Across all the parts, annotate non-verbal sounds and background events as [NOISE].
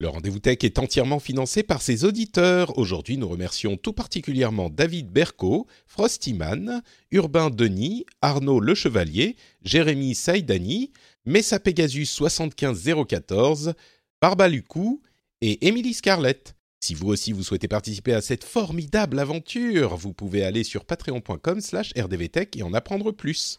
Le rendez-vous tech est entièrement financé par ses auditeurs. Aujourd'hui, nous remercions tout particulièrement David Berco, Frostyman, Urbain Denis, Arnaud Le Chevalier, Jérémy Saïdani, Messa Pegasus 75014, Barbalucou et Émilie Scarlett. Si vous aussi vous souhaitez participer à cette formidable aventure, vous pouvez aller sur patreon.com slash rdvtech et en apprendre plus.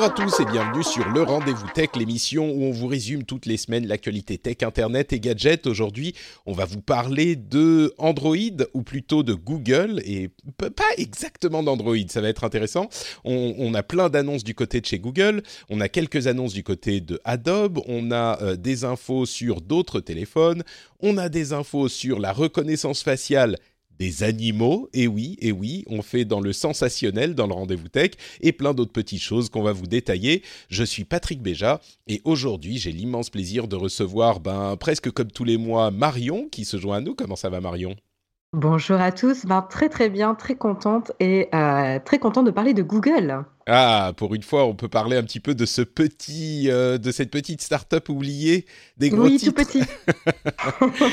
Bonjour à tous et bienvenue sur le Rendez-vous Tech, l'émission où on vous résume toutes les semaines l'actualité tech, internet et gadgets. Aujourd'hui, on va vous parler de Android ou plutôt de Google et pas exactement d'Android, ça va être intéressant. On, on a plein d'annonces du côté de chez Google, on a quelques annonces du côté de Adobe, on a euh, des infos sur d'autres téléphones, on a des infos sur la reconnaissance faciale des animaux, et oui, et oui, on fait dans le sensationnel dans le rendez-vous tech, et plein d'autres petites choses qu'on va vous détailler. Je suis Patrick Béja, et aujourd'hui j'ai l'immense plaisir de recevoir, ben, presque comme tous les mois, Marion qui se joint à nous. Comment ça va Marion? Bonjour à tous, ben, très très bien, très contente et euh, très contente de parler de Google. Ah, pour une fois, on peut parler un petit peu de ce petit, euh, de cette petite start-up oubliée des gros oui, titres. tout petit. [LAUGHS]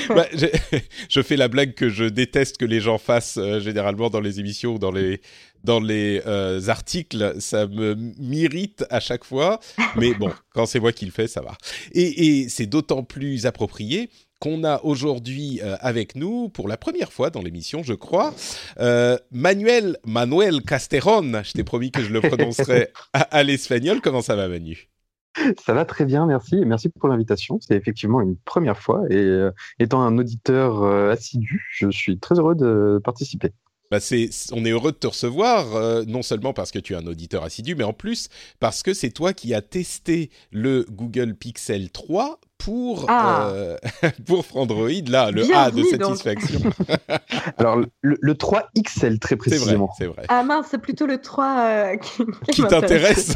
Bah, je, [LAUGHS] je fais la blague que je déteste que les gens fassent euh, généralement dans les émissions ou dans les dans les euh, articles, ça me m'irrite à chaque fois. Mais bon, quand c'est moi qui le fais, ça va. Et, et c'est d'autant plus approprié qu'on a aujourd'hui euh, avec nous, pour la première fois dans l'émission, je crois, euh, Manuel Manuel Casteron. Je t'ai promis que je le prononcerais à, l'espagnol. Comment ça va, Manu? Ça va très bien, merci. Merci pour l'invitation. C'est effectivement une première fois. Et euh, étant un auditeur assidu, je suis très heureux de participer. Bah c'est, on est heureux de te recevoir, euh, non seulement parce que tu es un auditeur assidu, mais en plus parce que c'est toi qui as testé le Google Pixel 3 pour, Ah. euh, [LAUGHS] pour Android, là, le A de satisfaction. [LAUGHS] Alors, le, le 3 XL, très c'est vrai, précisément. c'est vrai. Ah mince, c'est plutôt le 3 euh, [LAUGHS] qui, t'intéresse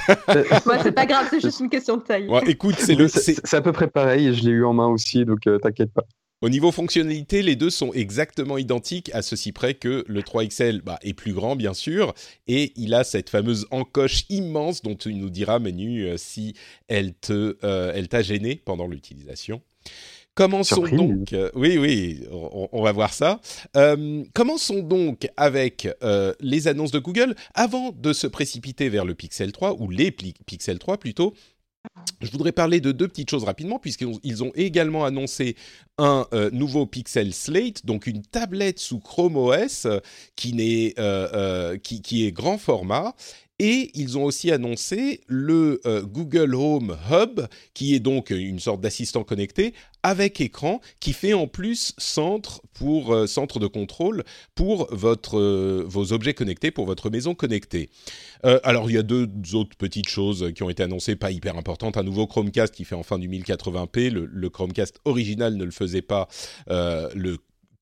Moi, c'est pas grave, c'est juste une question de taille. Ouais, Écoute, c'est le, c'est, à peu près pareil. Je l'ai eu en main aussi, donc euh, t'inquiète pas. Au niveau fonctionnalité, les deux sont exactement identiques, à ceci près que le 3XL bah, est plus grand, bien sûr, et il a cette fameuse encoche immense dont tu nous diras, Manu, euh, si elle te, euh, elle t'a gêné pendant l'utilisation. Commençons Surprise. donc. euh, oui, oui, on, on va voir ça. Euh, commençons donc avec euh, les annonces de Google. Avant de se précipiter vers le Pixel 3 ou les Pixel 3 plutôt. Je voudrais parler de deux petites choses rapidement, puisqu'ils ont, également annoncé un euh, nouveau Pixel Slate, donc une tablette sous Chrome OS euh, euh, qui, qui est grand format. Et ils ont aussi annoncé le euh, Google Home Hub, qui est donc une sorte d'assistant connecté avec écran, qui fait en plus centre pour euh, centre de contrôle pour votre euh, vos objets connectés, pour votre maison connectée. Alors il y a deux autres petites choses qui ont été annoncées, pas hyper importantes. Un nouveau Chromecast qui fait enfin du 1080p. Le, Chromecast original ne le faisait pas.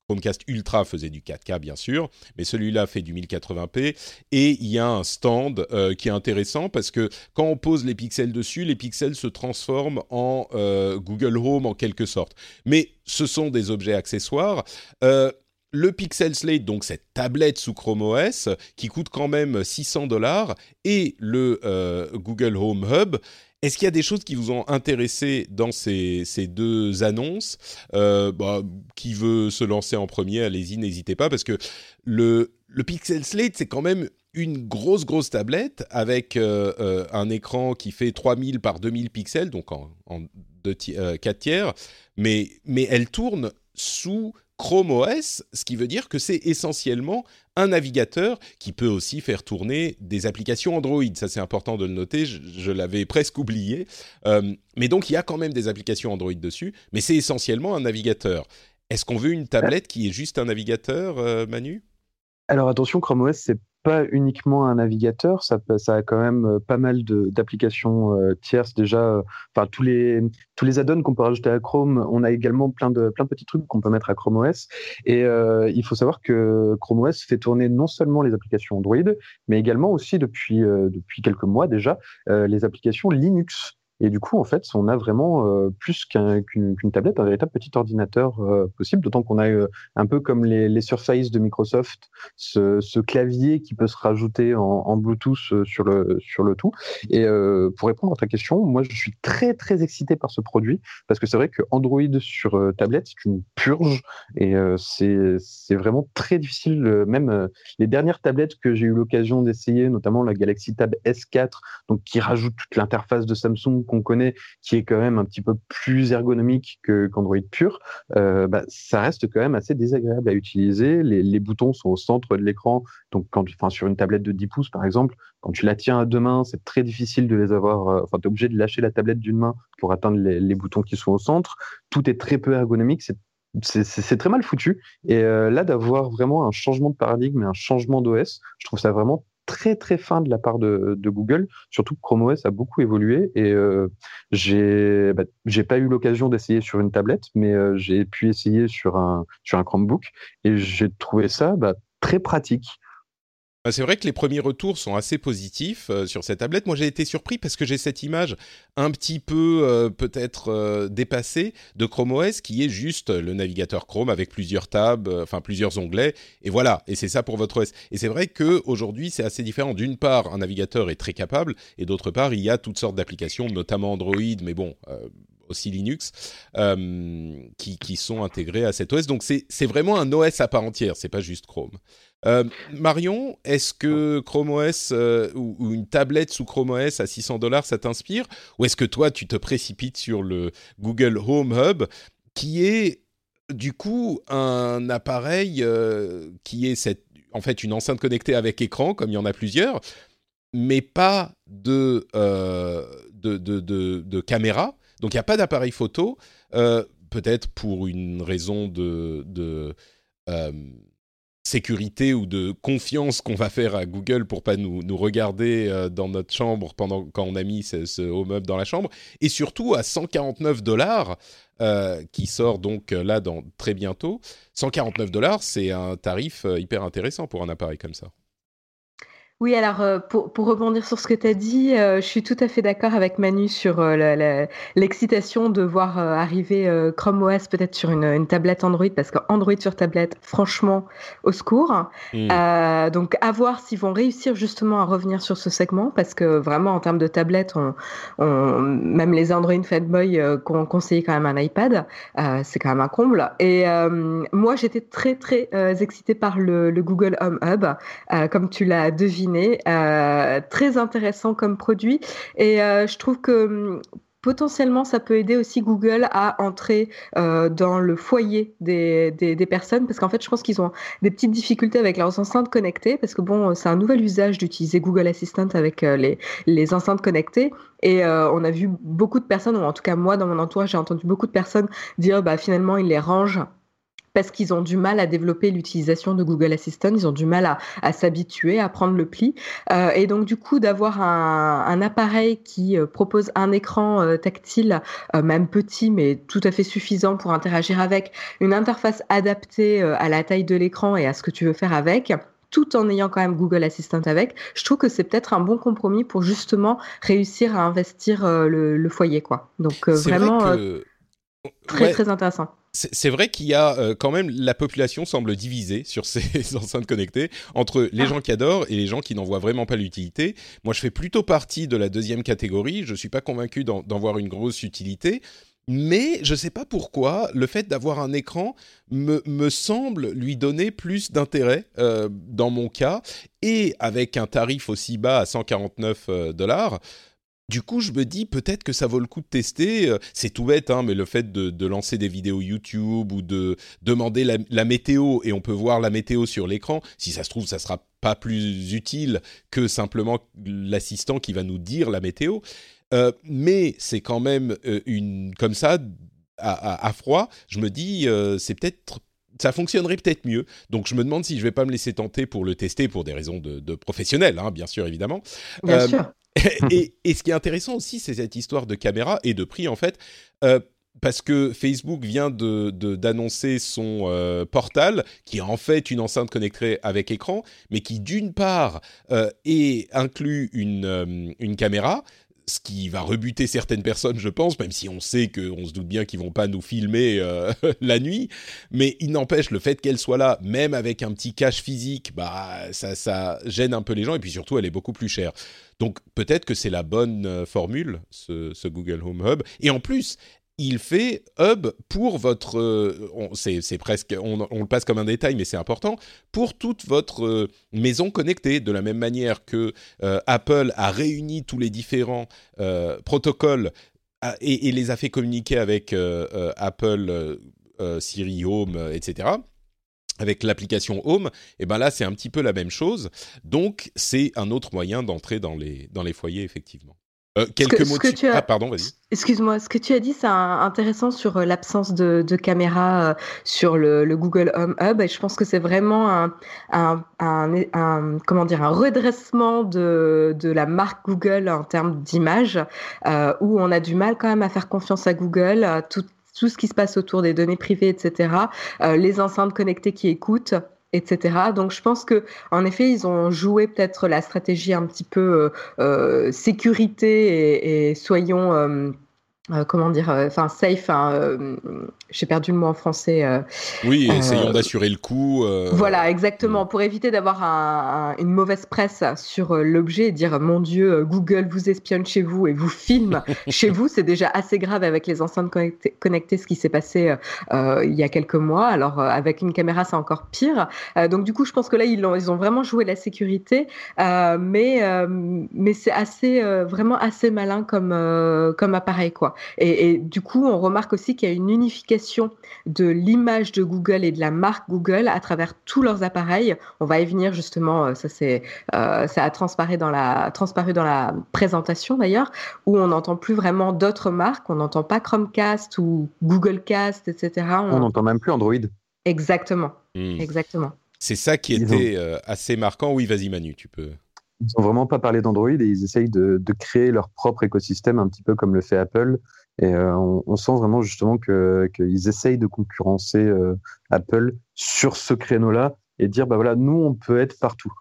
Chromecast Ultra faisait du 4K bien sûr, mais celui-là fait du 1080p et il y a un stand euh, qui est intéressant parce que quand on pose les pixels dessus, les pixels se transforment en euh, Google Home en quelque sorte. Mais ce sont des objets accessoires. Euh, le Pixel Slate, donc cette tablette sous Chrome OS, qui coûte quand même 600 dollars, et le Google Home Hub. Est-ce qu'il y a des choses qui vous ont intéressé dans ces, ces deux annonces euh, bah, Qui veut se lancer en premier Allez-y, n'hésitez pas, parce que le, le Pixel Slate, c'est quand même une grosse, grosse tablette avec euh, euh, un écran qui fait 3000 par 2000 pixels, donc en, deux ti- euh, 4 tiers, mais, mais elle tourne sous Chrome OS, ce qui veut dire que c'est essentiellement un navigateur qui peut aussi faire tourner des applications Android. Ça, c'est important de le noter, je, l'avais [LAUGHS] presque oublié. Euh, mais donc, il y a quand même des applications Android dessus, mais c'est essentiellement un navigateur. Est-ce qu'on veut une tablette qui est juste un navigateur, euh, Manu? Alors attention, Chrome OS, c'est pas uniquement un navigateur, ça, a quand même euh, pas mal d'applications euh, tierces déjà. Euh, enfin, tous les add-ons qu'on peut rajouter à Chrome, on a également plein de petits trucs qu'on peut mettre à Chrome OS. Et il faut savoir que Chrome OS fait tourner non seulement les applications Android, mais également aussi depuis quelques mois déjà les applications Linux. Et du coup, en fait, on a vraiment euh, plus qu'une tablette, un véritable petit ordinateur euh, possible, d'autant qu'on a euh, un peu comme les, les, Surface de Microsoft, ce, ce, clavier qui peut se rajouter en, en Bluetooth sur le, sur le tout. Et pour répondre à ta question, moi, je suis très, très excité par ce produit, parce que c'est vrai que Android sur tablette, c'est une purge, et c'est vraiment très difficile, même les dernières tablettes que j'ai eu l'occasion d'essayer, notamment la Galaxy Tab S4, donc qui rajoute toute l'interface de Samsung qu'on connaît, qui est quand même un petit peu plus ergonomique que qu'Android pur, euh, bah, ça reste quand même assez désagréable à utiliser. Les, boutons sont au centre de l'écran, donc quand, enfin, sur une tablette de 10 pouces par exemple, quand tu la tiens à deux mains, c'est très difficile de les avoir. Euh, enfin, tu es obligé de lâcher la tablette d'une main pour atteindre les, boutons qui sont au centre. Tout est très peu ergonomique. C'est c'est très mal foutu. Et euh, là, d'avoir vraiment un changement de paradigme et un changement d'OS, je trouve ça vraiment très très fin de la part de, Google. Surtout que Chrome OS a beaucoup évolué et euh, j'ai bah, j'ai pas eu l'occasion d'essayer sur une tablette, mais euh, j'ai pu essayer sur un sur un Chromebook et j'ai trouvé ça bah, très pratique. Bah, c'est vrai que les premiers retours sont assez positifs euh, sur cette tablette. Moi, j'ai été surpris parce que j'ai cette image un petit peu euh, peut-être euh, dépassée de Chrome OS qui est juste le navigateur Chrome avec plusieurs tabs, enfin plusieurs onglets, et voilà. Et c'est ça pour votre OS. Et c'est vrai que aujourd'hui, c'est assez différent. D'une part, un navigateur est très capable, et d'autre part, il y a toutes sortes d'applications, notamment Android, mais bon aussi Linux, qui, sont intégrés à cet OS. Donc c'est vraiment un OS à part entière, c'est pas juste Chrome. Euh, Marion, est-ce que Chrome OS euh, ou, une tablette sous Chrome OS à 600 dollars, ça t'inspire? Ou est-ce que toi, tu te précipites sur le Google Home Hub, qui est du coup un appareil euh, qui est cette, en fait une enceinte connectée avec écran, comme il y en a plusieurs, mais pas de, de, de, caméra? Donc il n'y a pas d'appareil photo, peut-être pour une raison de... de sécurité ou de confiance qu'on va faire à Google pour pas nous, regarder euh, dans notre chambre pendant quand on a mis ce, ce home up dans la chambre. Et surtout à 149 dollars euh, qui sort donc euh, là dans très bientôt 149 dollars c'est un tarif hyper intéressant pour un appareil comme ça oui, alors euh, pour, pour rebondir sur ce que tu as dit, euh, je suis tout à fait d'accord avec Manu sur euh, l'excitation de voir arriver Chrome OS peut-être sur une, une, tablette Android, parce qu'Android sur tablette, franchement, au secours. Mm. donc à voir s'ils vont réussir justement à revenir sur ce segment, parce que vraiment en termes de tablette, on, on, même les Android fanboy qu'on conseillé quand même un iPad, c'est quand même un comble. Et moi, j'étais très très excitée par le, le, Google Home Hub, comme tu l'as deviné euh, très intéressant comme produit. Et euh, je trouve que hum, potentiellement, ça peut aider aussi Google à entrer euh, dans le foyer des, des, personnes, parce qu'en fait, je pense qu'ils ont des petites difficultés avec leurs enceintes connectées, parce que bon, c'est un nouvel usage d'utiliser Google Assistant avec les, les enceintes connectées, et on a vu beaucoup de personnes, ou en tout cas moi, dans mon entourage, j'ai entendu beaucoup de personnes dire, bah finalement, ils les rangent parce qu'ils ont du mal à développer l'utilisation de Google Assistant, ils ont du mal à, s'habituer, à prendre le pli. Euh, et donc du coup, d'avoir un, appareil qui euh, propose un écran euh, tactile, même petit, mais tout à fait suffisant pour interagir avec, une interface adaptée à la taille de l'écran et à ce que tu veux faire avec, tout en ayant quand même Google Assistant avec, je trouve que c'est peut-être un bon compromis pour justement réussir à investir le, foyer, quoi. Donc vraiment très très intéressant c'est vrai qu'il y a euh, quand même la population semble divisée sur ces [LAUGHS] enceintes connectées entre les ah. gens qui adorent et les gens qui n'en voient vraiment pas l'utilité. Moi, je fais plutôt partie de la deuxième catégorie. Je suis pas convaincu d'en voir une grosse utilité. Mais je ne sais pas pourquoi, le fait d'avoir un écran me, me, semble lui donner plus d'intérêt euh, dans mon cas. Et avec un tarif aussi bas à 149 euh, dollars, du coup, je me dis peut-être que ça vaut le coup de tester. C'est tout bête, hein, mais le fait de, lancer des vidéos YouTube ou de demander la, météo et on peut voir la météo sur l'écran, si ça se trouve, ça sera pas plus utile que simplement l'assistant qui va nous dire la météo. Euh, mais c'est quand même euh, une comme ça à, froid. Je me dis euh, c'est peut-être ça fonctionnerait peut-être mieux. Donc je me demande si je vais pas me laisser tenter pour le tester pour des raisons de, professionnels, hein, bien sûr évidemment. Bien sûr. Et, ce qui est intéressant aussi, c'est cette histoire de caméra et de prix en fait parce que Facebook vient de, d'annoncer son euh, portal, qui est en fait une enceinte connectée avec écran, mais qui d'une part euh, inclut une, euh, une caméra, ce qui va rebuter certaines personnes, je pense, même si on sait qu'on se doute bien qu'ils vont pas nous filmer [LAUGHS] la nuit. Mais il n'empêche, le fait qu'elle soit là, même avec un petit cache physique, bah ça, ça gêne un peu les gens. Et puis surtout, elle est beaucoup plus chère. Donc peut-être que c'est la bonne formule, ce, ce, Google Home Hub. Et en plus, il fait hub pour votre, euh, c'est presque, on, le passe comme un détail, mais c'est important, pour toute votre euh, maison connectée, de la même manière que euh, Apple a réuni tous les différents protocoles et, les a fait communiquer avec Apple, Siri Home, etc avec l'application Home, et eh ben là c'est un petit peu la même chose. Donc c'est un autre moyen d'entrer dans les dans les foyers effectivement. Euh, quelques mots Ah, pardon, vas-y. Excuse-moi, ce que tu as dit, c'est intéressant sur euh, l'absence de, caméra euh, sur le, Google Home Hub. Et je pense que c'est vraiment un, comment dire, un redressement de, la marque Google en termes d'image, où on a du mal quand même à faire confiance à Google. tout, tout ce qui se passe autour des données privées, etc. les enceintes connectées qui écoutent etc. Donc je pense que en effet ils ont joué peut-être la stratégie un petit peu euh, euh sécurité et, soyons euh, comment dire, euh, enfin safe, hein, euh, j'ai perdu le mot en français. oui, essayons d'assurer le coup. Voilà, exactement, pour éviter d'avoir un, une mauvaise presse sur l'objet et dire mon Dieu, Google vous espionne chez vous et vous filme [LAUGHS] chez vous, c'est déjà assez grave avec les enceintes connectées, ce qui s'est passé il y a quelques mois. Alors avec une caméra, c'est encore pire. donc du coup, je pense que là, ils ont, ils ont vraiment joué la sécurité, mais mais c'est assez vraiment assez malin comme comme appareil quoi. Et, du coup, on remarque aussi qu'il y a une unification de l'image de Google et de la marque Google à travers tous leurs appareils. On va y venir justement, euh, ça c'est, euh, ça a transparu dans la, transparu dans la présentation d'ailleurs, où on n'entend plus vraiment d'autres marques, on n'entend pas Chromecast ou Google Cast, etc. On n'entend même plus Android. Exactement, hmm. exactement. C'est ça qui était euh, assez marquant. Oui, vas-y Manu, tu peux ils n'ont vraiment pas parlé d'Android et ils essayent de, créer leur propre écosystème, un petit peu comme le fait Apple. Et euh, on, sent vraiment justement qu'ils essayent de concurrencer euh, Apple sur ce créneau-là et dire, bah voilà, nous, on peut être partout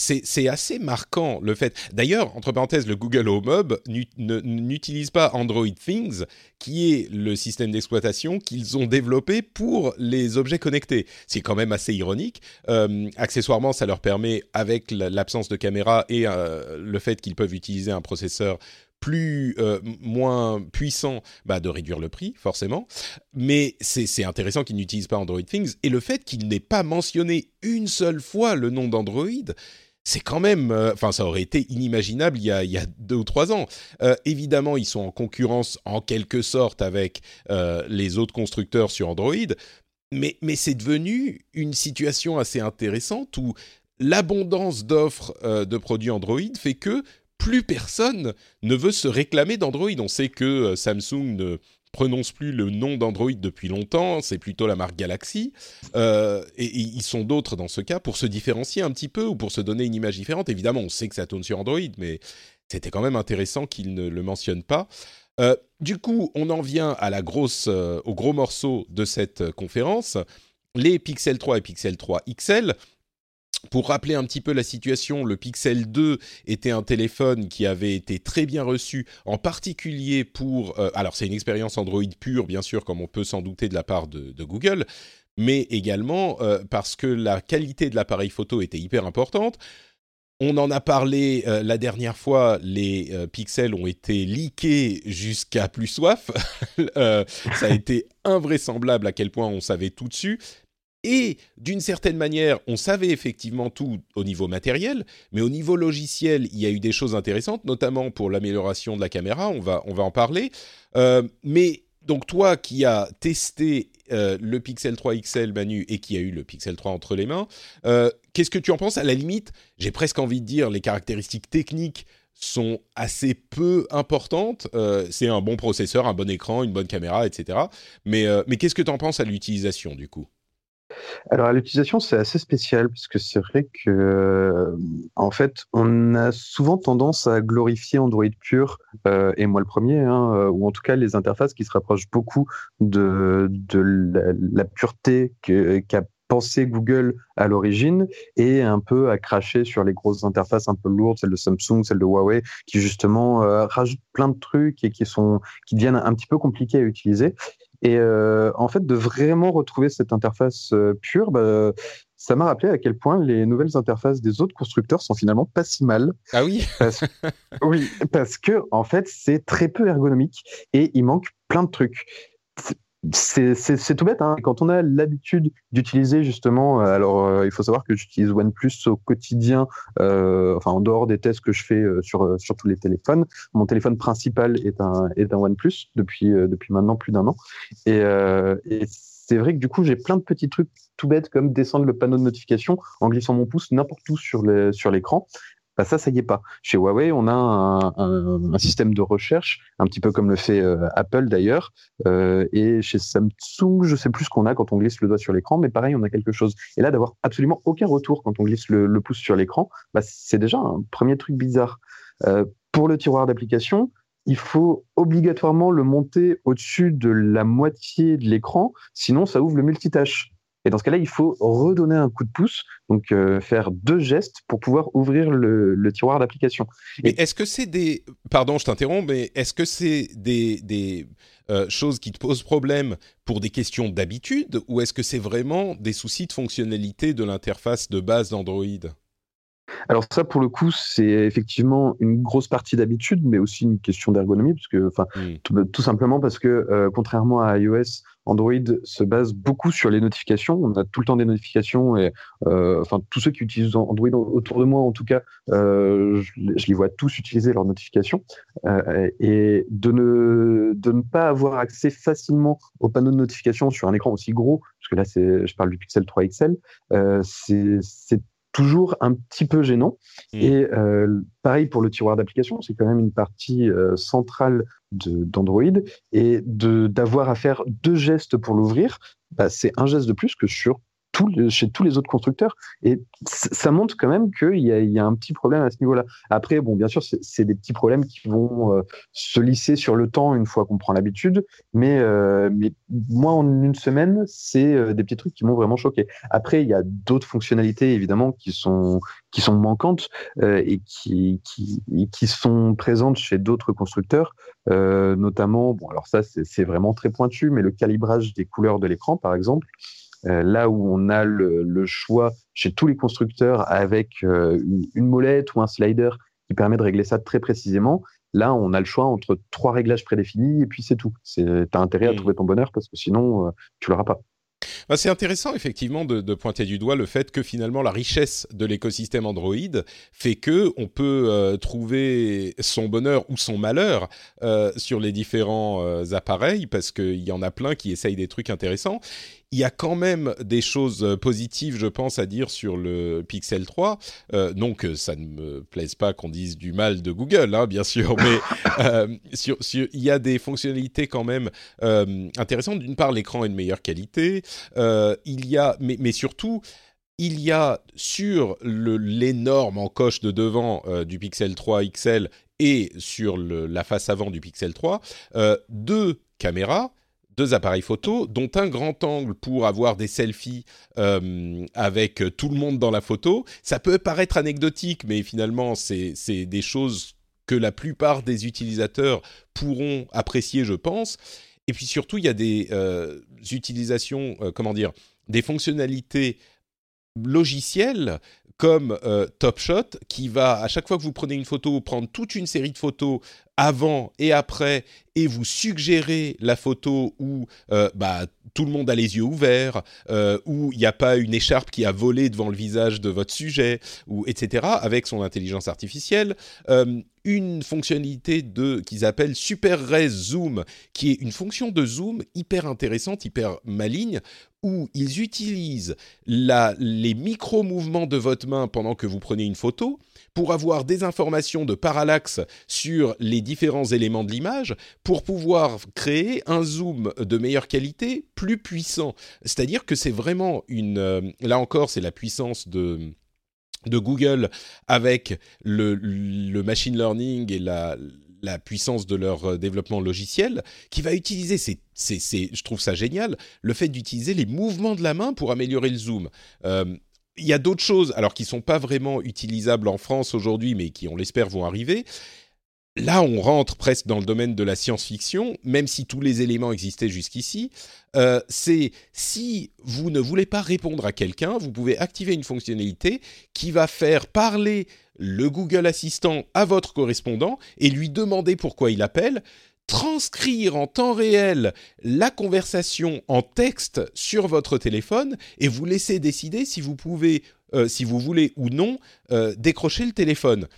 c'est assez marquant le fait. D'ailleurs, entre parenthèses, le Google Home Hub n'utilise pas Android Things, qui est le système d'exploitation qu'ils ont développé pour les objets connectés. C'est quand même assez ironique. Euh, accessoirement, ça leur permet, avec l'absence de caméra et euh, le fait qu'ils peuvent utiliser un processeur plus euh, moins puissant, bah, de réduire le prix forcément. Mais c'est intéressant qu'ils n'utilisent pas Android Things et le fait qu'ils n'aient pas mentionné une seule fois le nom d'Android, c'est quand même, euh, enfin, ça aurait été inimaginable il y a, deux ou trois ans. Euh, évidemment, ils sont en concurrence en quelque sorte avec euh, les autres constructeurs sur Android, mais, mais c'est devenu une situation assez intéressante où l'abondance d'offres de produits Android fait que plus personne ne veut se réclamer d'Android. On sait que Samsung ne prononce plus le nom d'Android depuis longtemps, c'est plutôt la marque Galaxy. Euh, et, ils sont d'autres dans ce cas pour se différencier un petit peu ou pour se donner une image différente. Évidemment, on sait que ça tourne sur Android, mais c'était quand même intéressant qu'ils ne le mentionnent pas. Euh, du coup, on en vient à la grosse, euh, au gros morceau de cette conférence, les Pixel 3 et Pixel 3 XL pour rappeler un petit peu la situation, le Pixel 2 était un téléphone qui avait été très bien reçu, en particulier pour... Euh, alors c'est une expérience Android pure, bien sûr, comme on peut s'en douter de la part de, Google, mais également euh, parce que la qualité de l'appareil photo était hyper importante. On en a parlé euh, la dernière fois, les pixels ont été leakés jusqu'à plus soif. [LAUGHS] ça a été invraisemblable à quel point on savait tout dessus. Et d'une certaine manière, on savait effectivement tout au niveau matériel, mais au niveau logiciel, il y a eu des choses intéressantes, notamment pour l'amélioration de la caméra. On va, on va en parler. Euh, mais donc toi qui as testé euh, le Pixel 3 XL Manu et qui a eu le Pixel 3 entre les mains, euh, qu'est-ce que tu en penses? À la limite, j'ai presque envie de dire les caractéristiques techniques sont assez peu importantes. c'est un bon processeur, un bon écran, une bonne caméra, etc. Mais, mais qu'est-ce que tu en penses à l'utilisation du coup? Alors à l'utilisation, c'est assez spécial parce que c'est vrai que euh, en fait, on a souvent tendance à glorifier Android pur euh, et moi le premier, hein, euh, ou en tout cas les interfaces qui se rapprochent beaucoup de, la, pureté qu'a pensé Google à l'origine et un peu à cracher sur les grosses interfaces un peu lourdes, celles de Samsung, celles de Huawei, qui justement rajoutent plein de trucs et qui sont qui deviennent un petit peu compliqués à utiliser. Et euh, en fait, de vraiment retrouver cette interface euh, pure, bah, ça m'a rappelé à quel point les nouvelles interfaces des autres constructeurs sont finalement pas si mal. Ah oui Oui, parce que en fait, c'est très peu ergonomique et il manque plein de trucs c'est tout bête. Hein. Quand on a l'habitude d'utiliser justement, euh, alors euh, il faut savoir que j'utilise OnePlus au quotidien, euh, enfin en dehors des tests que je fais euh, sur sur tous les téléphones. Mon téléphone principal est un est un OnePlus depuis depuis maintenant plus d'un an. Et, et c'est vrai que du coup j'ai plein de petits trucs tout bêtes comme descendre le panneau de notification en glissant mon pouce n'importe où sur les, sur l'écran bah, ça, ça y est pas. Chez Huawei, on a un, système de recherche, un petit peu comme le fait euh, Apple d'ailleurs, euh, et chez Samsung, je sais plus ce qu'on a quand on glisse le doigt sur l'écran, mais pareil, on a quelque chose. Et là, d'avoir absolument aucun retour quand on glisse le, pouce sur l'écran, bah, c'est déjà un premier truc bizarre. Euh, pour le tiroir d'application, il faut obligatoirement le monter au-dessus de la moitié de l'écran, sinon ça ouvre le multitâche. Et dans ce cas-là, il faut redonner un coup de pouce, donc euh, faire deux gestes pour pouvoir ouvrir le, tiroir d'application. Et est-ce que c'est des... Pardon, je t'interromps, mais est-ce que c'est des, des euh, choses qui te posent problème pour des questions d'habitude ou est-ce que c'est vraiment des soucis de fonctionnalité de l'interface de base d'Android? Alors ça, pour le coup, c'est effectivement une grosse partie d'habitude, mais aussi une question d'ergonomie, parce que, enfin, tout, simplement parce que euh, contrairement à iOS, Android se base beaucoup sur les notifications. On a tout le temps des notifications et, euh, enfin, tous ceux qui utilisent Android autour de moi, en tout cas, euh, je, je, les vois tous utiliser leurs notifications. et de ne de ne pas avoir accès facilement au panneau de notification sur un écran aussi gros, parce que là, c'est, je parle du Pixel 3 XL, c'est toujours un petit peu gênant. Mmh. Et euh, pareil pour le tiroir d'application, c'est quand même une partie euh, centrale d'Android. Et d'avoir à faire deux gestes pour l'ouvrir, bah, c'est un geste de plus que sur chez tous les autres constructeurs. Et ça montre quand même qu'il y, a un petit problème à ce niveau-là. Après, bon, bien sûr, c'est des petits problèmes qui vont euh, se lisser sur le temps une fois qu'on prend l'habitude. Mais, euh, mais moi, en une semaine, c'est euh, des petits trucs qui m'ont vraiment choqué. Après, il y a d'autres fonctionnalités, évidemment, qui sont, qui sont manquantes et qui, qui, qui sont présentes chez d'autres constructeurs. notamment, bon, alors ça, c'est vraiment très pointu, mais le calibrage des couleurs de l'écran, par exemple. Euh, là où on a le, choix chez tous les constructeurs avec euh, une, molette ou un slider qui permet de régler ça très précisément, là on a le choix entre trois réglages prédéfinis et puis c'est tout. Tu as intérêt à mmh. trouver ton bonheur parce que sinon euh, tu l'auras pas. Bah, c'est intéressant effectivement de, pointer du doigt le fait que finalement la richesse de l'écosystème Android fait que on peut trouver son bonheur ou son malheur sur les différents appareils parce qu'il y en a plein qui essayent des trucs intéressants il y a quand même des choses euh, positives, je pense, à dire sur le Pixel 3. Euh, non que ça ne me plaise pas qu'on dise du mal de Google, hein, bien sûr, mais [LAUGHS] euh, sur, sur, il y a des fonctionnalités quand même euh, intéressantes. D'une part, l'écran est de meilleure qualité. Il y a, mais, mais surtout, il y a sur l'énorme encoche de devant euh, du Pixel 3 XL et sur le, la face avant du Pixel 3 euh, deux caméras deux appareils photo, dont un grand angle pour avoir des selfies euh, avec tout le monde dans la photo. Ça peut paraître anecdotique, mais finalement, c'est des choses que la plupart des utilisateurs pourront apprécier, je pense. Et puis surtout, il y a des euh, utilisations, euh, comment dire, des fonctionnalités logicielles comme Top Shot qui va, à chaque fois que vous prenez une photo, prendre toute une série de photos avant et après et vous suggérez la photo où euh, bah, tout le monde a les yeux ouverts, euh, où il n'y a pas une écharpe qui a volé devant le visage de votre sujet, ou etc. avec son intelligence artificielle. Euh, une fonctionnalité de qu'ils appellent Super Res Zoom, qui est une fonction de zoom hyper intéressante, hyper maligne, où ils utilisent les micro-mouvements de votre main pendant que vous prenez une photo pour avoir des informations de parallaxe sur les différents éléments de l'image, pour pouvoir créer un zoom de meilleure qualité, plus puissant. C'est-à-dire que c'est vraiment une... Euh, là encore, c'est la puissance de Google avec le, machine learning et la, puissance de leur euh, développement logiciel, qui va utiliser, je trouve ça génial, le fait d'utiliser les mouvements de la main pour améliorer le zoom. Euh, il y a d'autres choses, alors qui sont pas vraiment utilisables en France aujourd'hui, mais qui, on l'espère, vont arriver. Là, on rentre presque dans le domaine de la science-fiction, même si tous les éléments existaient jusqu'ici. Euh, c'est si vous ne voulez pas répondre à quelqu'un, vous pouvez activer une fonctionnalité qui va faire parler le Google Assistant à votre correspondant et lui demander pourquoi il appelle, transcrire en temps réel la conversation en texte sur votre téléphone et vous laisser décider si vous pouvez, euh, si vous voulez ou non, euh, décrocher le téléphone.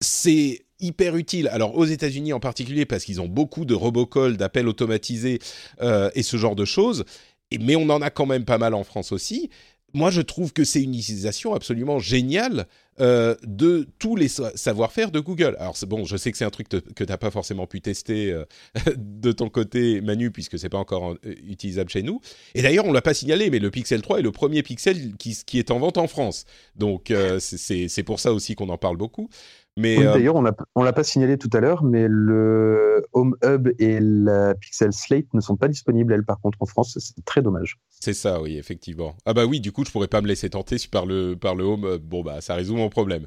C'est hyper utile. Alors aux États-Unis en particulier parce qu'ils ont beaucoup de robocalls, d'appels automatisés euh, et ce genre de choses. mais on en a quand même pas mal en France aussi moi, je trouve que c'est une utilisation absolument géniale euh, de tous les savoir-faire de Google. Alors, bon, je sais que c'est un truc que tu n'as pas forcément pu tester euh, [LAUGHS] de ton côté, Manu, puisque c'est pas encore euh, utilisable chez nous. Et d'ailleurs, on l'a pas signalé, mais le Pixel 3 est le premier Pixel qui, qui est en vente en France. Donc, c'est pour ça aussi qu'on en parle beaucoup. Euh, d'ailleurs, on ne l'a pas signalé tout à l'heure, mais le Home Hub et la Pixel Slate ne sont pas disponibles, elles, par contre, en France. C'est très dommage. C'est ça, oui, effectivement. Ah bah oui, du coup, je pourrais pas me laisser tenter par le, par le Home Hub. Bon, bah, ça résout mon problème.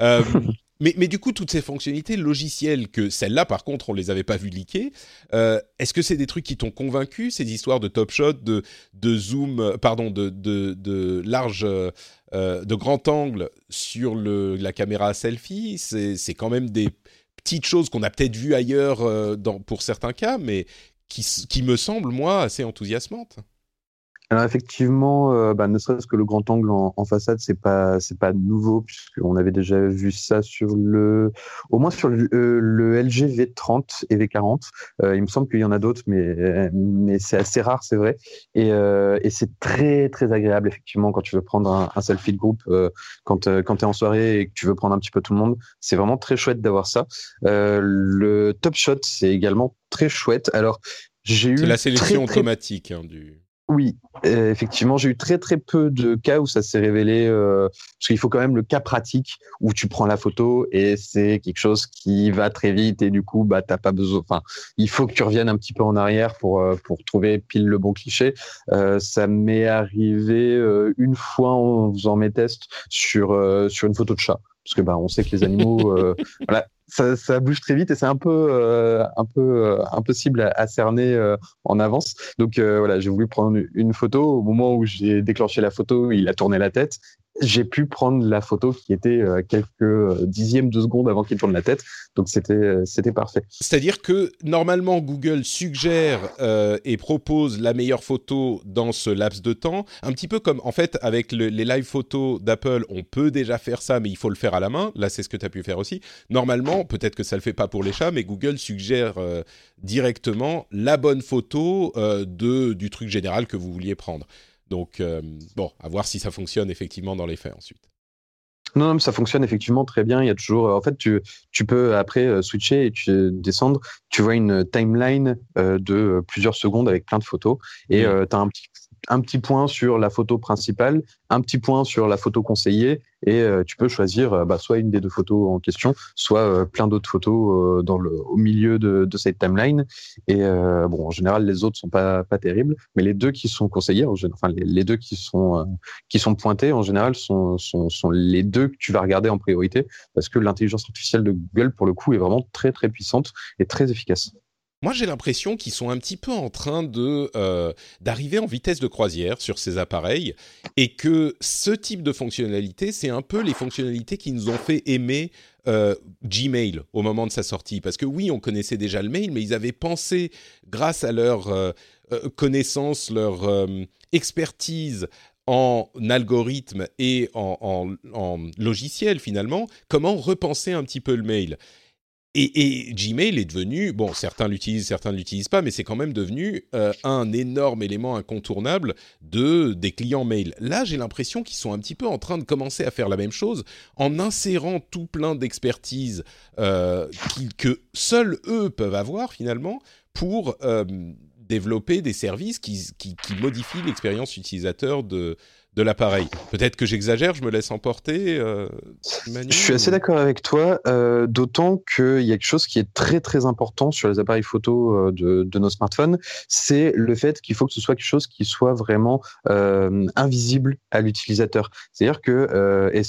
Euh, [LAUGHS] mais, du coup, toutes ces fonctionnalités logicielles, que celles-là, par contre, on les avait pas vues leaker, euh, est-ce que c'est des trucs qui t'ont convaincu, ces histoires de top shot, de, de zoom, pardon, de, de, large euh, de grand angle sur la caméra selfie, c'est quand même des petites choses qu'on a peut-être vues ailleurs euh, pour certains cas, mais qui, qui me semblent, moi, assez enthousiasmantes. Alors effectivement, euh, bah, ne serait-ce que le grand angle en, façade, c'est pas c'est pas nouveau puisqu'on avait déjà vu ça sur le, au moins sur le, euh, LG V30 et V40. Euh, il me semble qu'il y en a d'autres, mais mais c'est assez rare, c'est vrai. Et, et c'est très très agréable effectivement quand tu veux prendre un, un selfie de groupe, quand quand tu es en soirée et que tu veux prendre un petit peu tout le monde, c'est vraiment très chouette d'avoir ça. le Top Shot, c'est également très chouette. Alors j'ai eu la sélection automatique hein, du oui, euh, effectivement, j'ai eu très très peu de cas où ça s'est révélé, euh, parce qu'il faut quand même le cas pratique où tu prends la photo et c'est quelque chose qui va très vite et du coup, bah t'as pas besoin. Enfin, il faut que tu reviennes un petit peu en arrière pour euh, pour trouver pile le bon cliché. ça m'est arrivé une fois en faisant mes tests sur sur une photo de chat, parce que bah on sait que les animaux, [LAUGHS] voilà ça, bouge très vite et c'est un peu euh, peu euh, impossible à, cerner euh, en avance. Donc voilà, j'ai voulu prendre une photo. Au moment où j'ai déclenché la photo, il a tourné la tête j'ai pu prendre la photo qui était euh, quelques euh, dixièmes de seconde avant qu'il tourne la tête. Donc euh, c'était parfait. C'est-à-dire que normalement Google suggère et propose la meilleure photo dans ce laps de temps, un petit peu comme en fait avec les live photos d'Apple, on peut déjà faire ça, mais il faut le faire à la main. Là, c'est ce que tu as pu faire aussi. Normalement, peut-être que ça le fait pas pour les chats, mais Google suggère directement la bonne photo de du truc général que vous vouliez prendre. Donc, euh, bon, à voir si ça fonctionne effectivement dans les faits ensuite. Non, non, mais ça fonctionne effectivement très bien. Il y a toujours, en fait, tu, tu peux après euh, switcher et tu descendre. Tu vois une timeline euh, de plusieurs secondes avec plein de photos et mmh. tu as un petit un petit point sur la photo principale, un petit point sur la photo conseillée, et euh, tu peux choisir euh, bah, soit une des deux photos en question, soit euh, plein d'autres photos dans le, au milieu de, de cette timeline. Et bon, en général, les autres sont pas pas terribles, mais les deux qui sont conseillés, enfin les, les, deux qui sont qui sont pointés en général sont, sont sont les deux que tu vas regarder en priorité, parce que l'intelligence artificielle de Google pour le coup est vraiment très très puissante et très efficace. Moi, j'ai l'impression qu'ils sont un petit peu en train de euh, d'arriver en vitesse de croisière sur ces appareils et que ce type de fonctionnalité, c'est un peu les fonctionnalités qui nous ont fait aimer euh, Gmail au moment de sa sortie. Parce que oui, on connaissait déjà le mail, mais ils avaient pensé, grâce à leur euh, connaissance, leur expertise en algorithme et en, en, logiciel finalement, comment repenser un petit peu le mail. Et, Gmail est devenu, bon, certains l'utilisent, certains ne l'utilisent pas, mais c'est quand même devenu euh, un énorme élément incontournable de des clients mail. Là, j'ai l'impression qu'ils sont un petit peu en train de commencer à faire la même chose en insérant tout plein d'expertise euh, que seuls eux peuvent avoir finalement pour euh, développer des services qui, qui modifient l'expérience utilisateur de, de l'appareil. Peut-être que j'exagère, je me laisse emporter. Euh, je suis assez d'accord avec toi, euh, d'autant qu'il y a quelque chose qui est très très important sur les appareils photo euh, de, nos smartphones, c'est le fait qu'il faut que ce soit quelque chose qui soit vraiment invisible à l'utilisateur. C'est-à-dire que et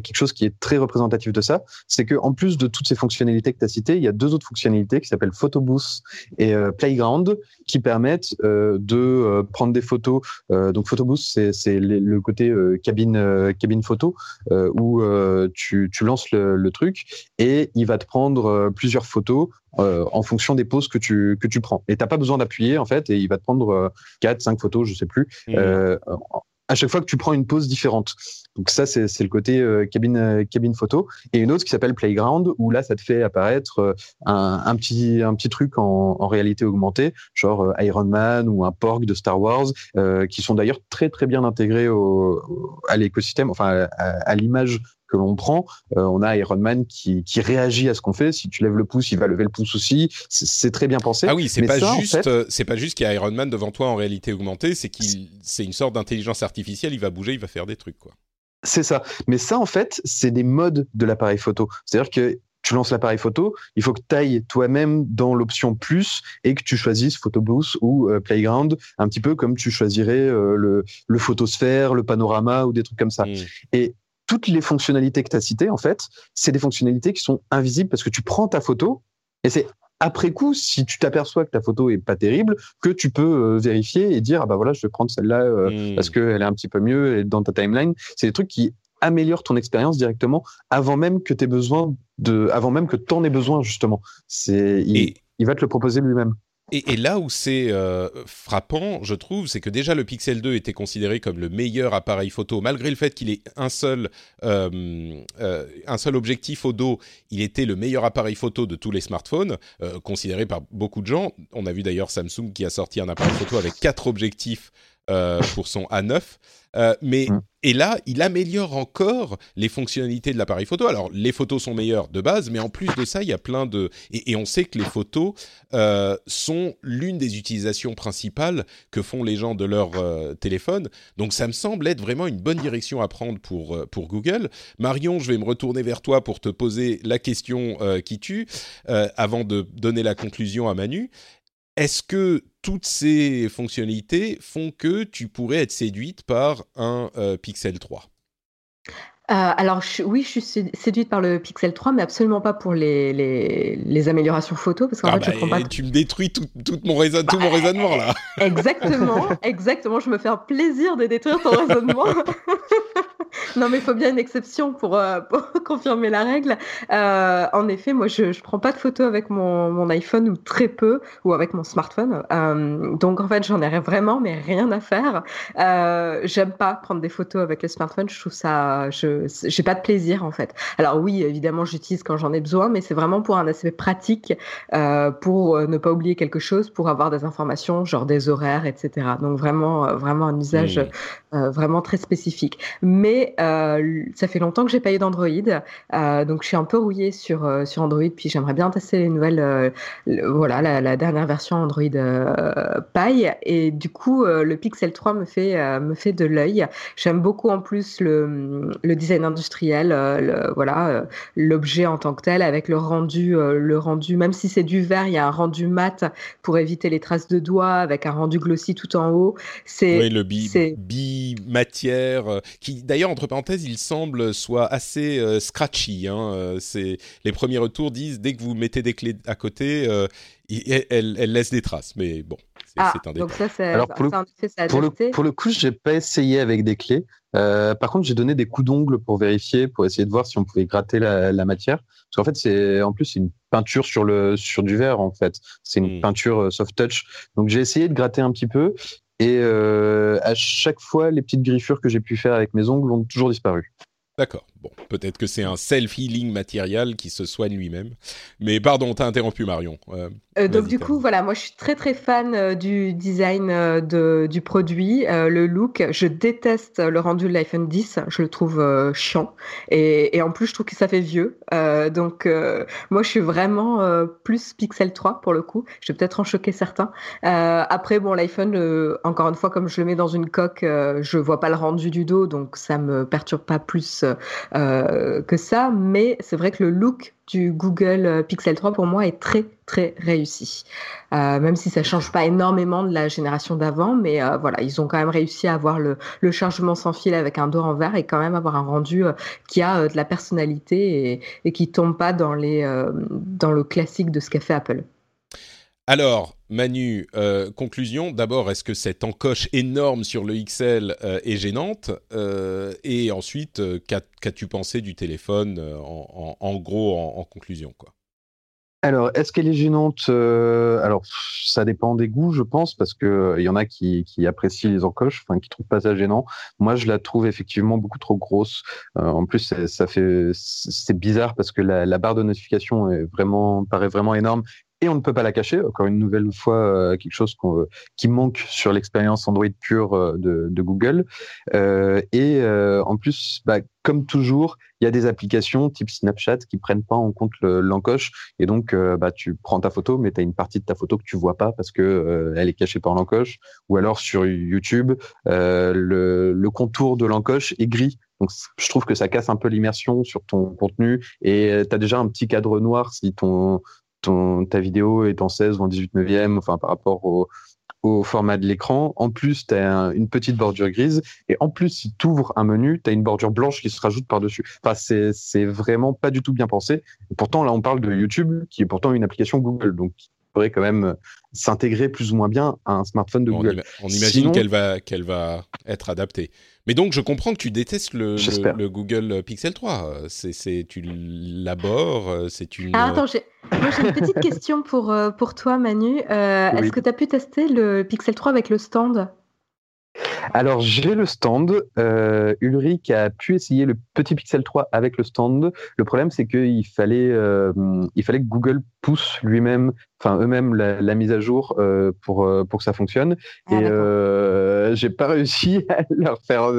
quelque chose qui est très représentatif de ça, c'est que en plus de toutes ces fonctionnalités que tu as citées, il y a deux autres fonctionnalités qui s'appellent Photobooth et Playground qui permettent de prendre des photos. donc Photobooth, c'est le côté euh, cabine euh, cabine photo euh, où tu, tu lances le, truc et il va te prendre plusieurs photos en fonction des poses que tu que tu prends. Et t'as pas besoin d'appuyer en fait, et il va te prendre quatre, cinq photos, je sais plus, mmh à chaque fois que tu prends une pose différente. Donc ça, c'est le côté euh, cabine, euh, cabine photo. Et une autre qui s'appelle Playground, où là, ça te fait apparaître euh, un, un, petit, un petit truc en, en réalité augmentée, genre Iron Man ou un Porg de Star Wars, qui sont d'ailleurs très très bien intégrés au, à l'écosystème, enfin à l'image que l'on prend. Euh, on a Iron Man qui, qui réagit à ce qu'on fait. Si tu lèves le pouce, il va lever le pouce aussi. C'est très bien pensé. Ah oui, c'est pas, juste, euh, c'est pas juste qu'il y a Iron Man devant toi en réalité augmentée, c'est qu'il, c'est une sorte d'intelligence artificielle. Il va bouger, il va faire des trucs, quoi. C'est ça. Mais ça, en fait, c'est des modes de l'appareil photo. C'est-à-dire que tu lances l'appareil photo, il faut que tu ailles toi-même dans l'option plus et que tu choisisses Photo Boost ou euh, Playground, un petit peu comme tu choisirais le, le photosphère, le panorama ou des trucs comme ça. Hmm. Et toutes les fonctionnalités que tu as citées, en fait, c'est des fonctionnalités qui sont invisibles parce que tu prends ta photo et c'est après coup, si tu t'aperçois que ta photo est pas terrible, que tu peux euh, vérifier et dire ah bah voilà, je vais prendre celle-là euh, hmm. parce qu'elle est un petit peu mieux dans ta timeline. C'est des trucs qui améliorent ton expérience directement avant même que tu besoin de, avant même que t'en aies besoin justement. C'est, il va te le proposer lui-même. Et, là où c'est euh, frappant, je trouve, c'est que déjà le Pixel 2 était considéré comme le meilleur appareil photo, malgré le fait qu'il ait un seul, euh, euh, un seul objectif au dos, il était le meilleur appareil photo de tous les smartphones, considéré par beaucoup de gens. On a vu d'ailleurs Samsung qui a sorti un appareil photo avec quatre objectifs pour son A9. Euh, mais mmh. et là, il améliore encore les fonctionnalités de l'appareil photo. Alors, les photos sont meilleures de base, mais en plus de ça, il y a plein de et, on sait que les photos euh, sont l'une des utilisations principales que font les gens de leur euh, téléphone. Donc, ça me semble être vraiment une bonne direction à prendre pour pour Google. Marion, je vais me retourner vers toi pour te poser la question qui tue avant de donner la conclusion à Manu. Est-ce que toutes ces fonctionnalités font que tu pourrais être séduite par un euh, Pixel 3 euh, alors oui, je suis séduite par le Pixel 3, mais absolument pas pour les, les, améliorations photo, parce qu'en ah fait, je bah, pas. Tu me détruis tout, mon, raison, tout mon bah, raisonnement là. Exactement, [LAUGHS] exactement. Je me fais un plaisir de détruire ton raisonnement. [LAUGHS] non, mais il faut bien une exception pour, euh, [LAUGHS] confirmer la règle. Euh, en effet, moi, je ne prends pas de photos avec mon, mon, iPhone ou très peu, ou avec mon smartphone. donc en fait, j'en ai vraiment, mais rien à faire. J'aime pas prendre des photos avec le smartphone. Je trouve ça, je j'ai pas de plaisir en fait. Alors oui, évidemment, j'utilise quand j'en ai besoin, mais c'est vraiment pour un aspect pratique, euh, pour euh, ne pas oublier quelque chose, pour avoir des informations, genre des horaires, etc. Donc vraiment, euh, vraiment un usage vraiment très spécifique. Mais ça fait longtemps que j'ai pas eu d'Android, donc je suis un peu rouillée sur sur Android, puis j'aimerais bien tester les nouvelles, voilà, la, dernière version Android Pie. Et du coup, le Pixel 3 me fait me fait de l'œil. J'aime beaucoup en plus le le design industriel, euh, voilà, euh, l'objet en tant que tel, avec le rendu, euh, le rendu, même si c'est du verre, il y a un rendu mat pour éviter les traces de doigts, avec un rendu glossy tout en haut. C'est oui, le bi, bi jolie matière qui, d'ailleurs, entre parenthèses, il semble soit assez scratchy. Hein, c'est les premiers retours disent dès que vous mettez des clés à côté, elle, elle, laisse des traces. Mais bon, ah, donc ça, c'est Alors pour, le, pour, le, pour le coup, j'ai pas essayé avec des clés. Euh, par contre, j'ai donné des coups d'ongles pour vérifier, pour essayer de voir si on pouvait gratter la, la matière. Parce qu'en fait, c'est en plus c'est une peinture sur le sur du verre en fait. C'est une hmm. peinture euh, soft touch. Donc j'ai essayé de gratter un petit peu et euh, à chaque fois, les petites griffures que j'ai pu faire avec mes ongles ont toujours disparu. D'accord. Bon, peut-être que c'est un self-healing matériel qui se soigne lui-même. Mais pardon, t'as interrompu Marion. Euh, euh, donc du coup, voilà, moi je suis très très fan euh, du design de, du produit, le look. Je déteste le rendu de l'iPhone 10, je le trouve chiant. Et, et, en plus, je trouve que ça fait vieux. donc moi, je suis vraiment plus Pixel 3 pour le coup. Je vais peut-être en choquer certains. après, bon, l'iPhone, encore une fois, comme je le mets dans une coque, je vois pas le rendu du dos, donc ça me perturbe pas plus que ça, mais c'est vrai que le look du Google euh, Pixel 3 pour moi est très très réussi. Euh, même si ça change pas énormément de la génération d'avant, mais voilà, ils ont quand même réussi à avoir le, chargement sans fil avec un dos en verre et quand même avoir un rendu qui a de la personnalité et, et qui tombe pas dans les dans le classique de ce qu'a fait Apple. Alors, Manu, euh, conclusion. D'abord, est-ce que cette encoche énorme sur le XL euh, est gênante euh, Et ensuite, qu'as-tu pensé du téléphone en, gros, en, conclusion quoi? Alors, est-ce qu'elle est gênante Alors, ça dépend des goûts, je pense, parce que il y en a qui, apprécient les encoches, enfin, qui trouvent pas ça gênant. Moi, je la trouve effectivement beaucoup trop grosse. en plus, c'est bizarre parce que la, barre de notification paraît vraiment énorme et on ne peut pas la cacher. Encore une nouvelle fois, euh, quelque chose qui manque sur l'expérience Android pure euh, de, de, Google. Euh, et euh, en plus, bah, comme toujours, il y a des applications type Snapchat qui prennent pas en compte l'encoche. Et donc, bah, tu prends ta photo, mais tu as une partie de ta photo que tu vois pas parce que elle est cachée par l'encoche. Ou alors sur YouTube, le, le contour de l'encoche est gris. Donc, je trouve que ça casse un peu l'immersion sur ton contenu et tu as déjà un petit cadre noir si ton, ton, ta vidéo est en 16 ou en 18 neuvième, enfin par rapport au, au format de l'écran. En plus, tu as une petite bordure grise. Et en plus, si tu ouvres un menu, tu as une bordure blanche qui se rajoute par-dessus. Enfin, c'est vraiment pas du tout bien pensé. Pourtant, là, on parle de YouTube, qui est pourtant une application Google. Donc, pourrait quand même s'intégrer plus ou moins bien à un smartphone de Google. On, imagine qu'elle va, qu'elle va être adaptée. Mais donc, je comprends que tu détestes le, le, Google Pixel 3. C'est, tu l'abores, c'est une... Ah, attends, j'ai, une petite question pour, euh, pour toi, Manu. Euh, est-ce que tu as pu tester le Pixel 3 avec le stand? Alors, j'ai le stand. Euh, Ulrich a pu essayer le petit Pixel 3 avec le stand. Le problème, c'est qu'il fallait, euh, il fallait que Google pousse lui-même, enfin eux-mêmes, la, mise à jour euh, pour, euh, pour que ça fonctionne. Ah, Et euh, j'ai pas réussi [LAUGHS] à leur faire,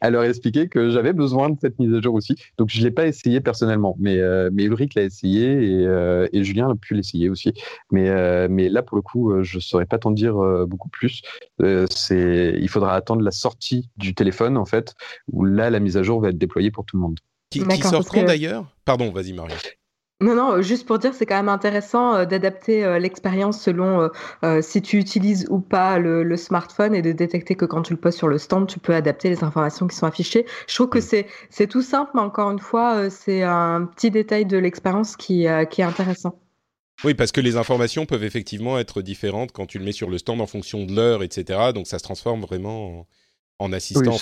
à leur expliquer que j'avais besoin de cette mise à jour aussi. Donc, je l'ai pas essayé personnellement, mais, mais Ulrich l'a essayé et, et Julien a pu l'essayer aussi. Mais, mais là, pour le coup, je saurais pas t'en dire beaucoup plus. c'est, il faudra attendre la sortie du téléphone, en fait, où là, la mise à jour va être déployée pour tout le monde. Qui, qui sort quand d'ailleurs? Pardon, vas-y Marie. Non, non, juste pour dire, c'est quand même intéressant euh, d'adapter euh, l'expérience selon euh, si tu utilises ou pas le, smartphone et de détecter que quand tu le poses sur le stand, tu peux adapter les informations qui sont affichées. Je trouve que mm. c'est c'est tout simple, mais encore une fois, c'est un petit détail de l'expérience qui, qui est intéressant. Oui, parce que les informations peuvent effectivement être différentes quand tu le mets sur le stand en fonction de l'heure, etc. Donc ça se transforme vraiment en, en assistant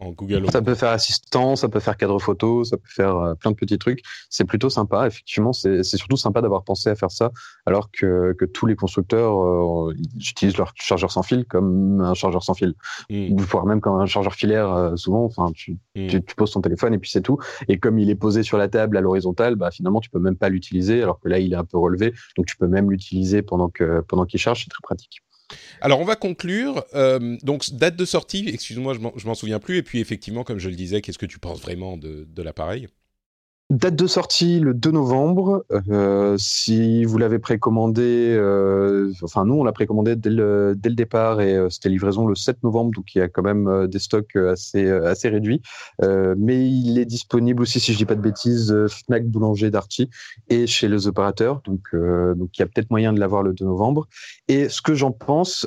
en, Google Ça peut faire assistant, ça peut faire cadre photo, ça peut faire euh, plein de petits trucs. C'est plutôt sympa. Effectivement, c'est surtout sympa d'avoir pensé à faire ça, alors que, que tous les constructeurs euh, utilisent leur chargeur sans fil comme un chargeur sans fil, mm. voire même comme un chargeur filaire. Euh, souvent, enfin, tu, mm. tu, tu, poses ton téléphone et puis c'est tout. Et comme il est posé sur la table à l'horizontale, bah finalement, tu peux même pas l'utiliser, alors que là, il est un peu relevé, donc tu peux même l'utiliser pendant que pendant qu'il charge. C'est très pratique. Alors, on va conclure. Euh, donc, date de sortie, excuse-moi, je m'en souviens plus. Et puis, effectivement, comme je le disais, qu'est-ce que tu penses vraiment de, de l'appareil? Date de sortie le 2 novembre. Euh, si vous l'avez précommandé, euh, enfin nous on l'a précommandé dès le, dès le départ et euh, c'était livraison le 7 novembre, donc il y a quand même euh, des stocks assez assez réduits. mais il est disponible aussi, si je dis pas de bêtises, Fnac, Boulanger, Darty et chez les opérateurs. Donc donc il y a peut-être moyen de l'avoir le 2 novembre. Et ce que j'en pense.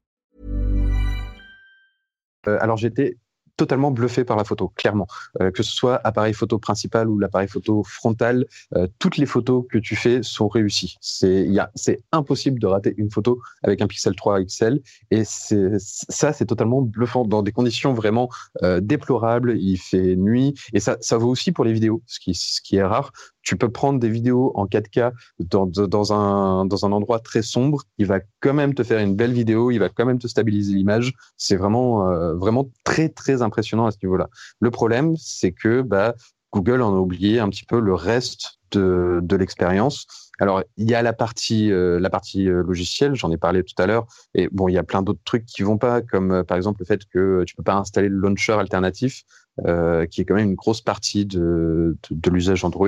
Euh, alors j'étais totalement bluffé par la photo, clairement. Euh, que ce soit appareil photo principal ou l'appareil photo frontal, euh, toutes les photos que tu fais sont réussies. C'est impossible de rater une photo avec un Pixel 3 XL et ça c'est totalement bluffant dans des conditions vraiment déplorables. Il fait nuit et ça ça vaut aussi pour les vidéos, ce qui est rare. Tu peux prendre des vidéos en 4K dans, dans un dans un endroit très sombre, il va quand même te faire une belle vidéo, il va quand même te stabiliser l'image. C'est vraiment euh, vraiment très très impressionnant à ce niveau-là. Le problème, c'est que bah, Google en a oublié un petit peu le reste de, de l'expérience. Alors, il y a la partie, euh, la partie euh, logicielle, j'en ai parlé tout à l'heure, et bon, il y a plein d'autres trucs qui vont pas, comme par exemple le fait que tu peux pas installer le launcher alternatif, euh, qui est quand même une grosse partie de, l'usage Android,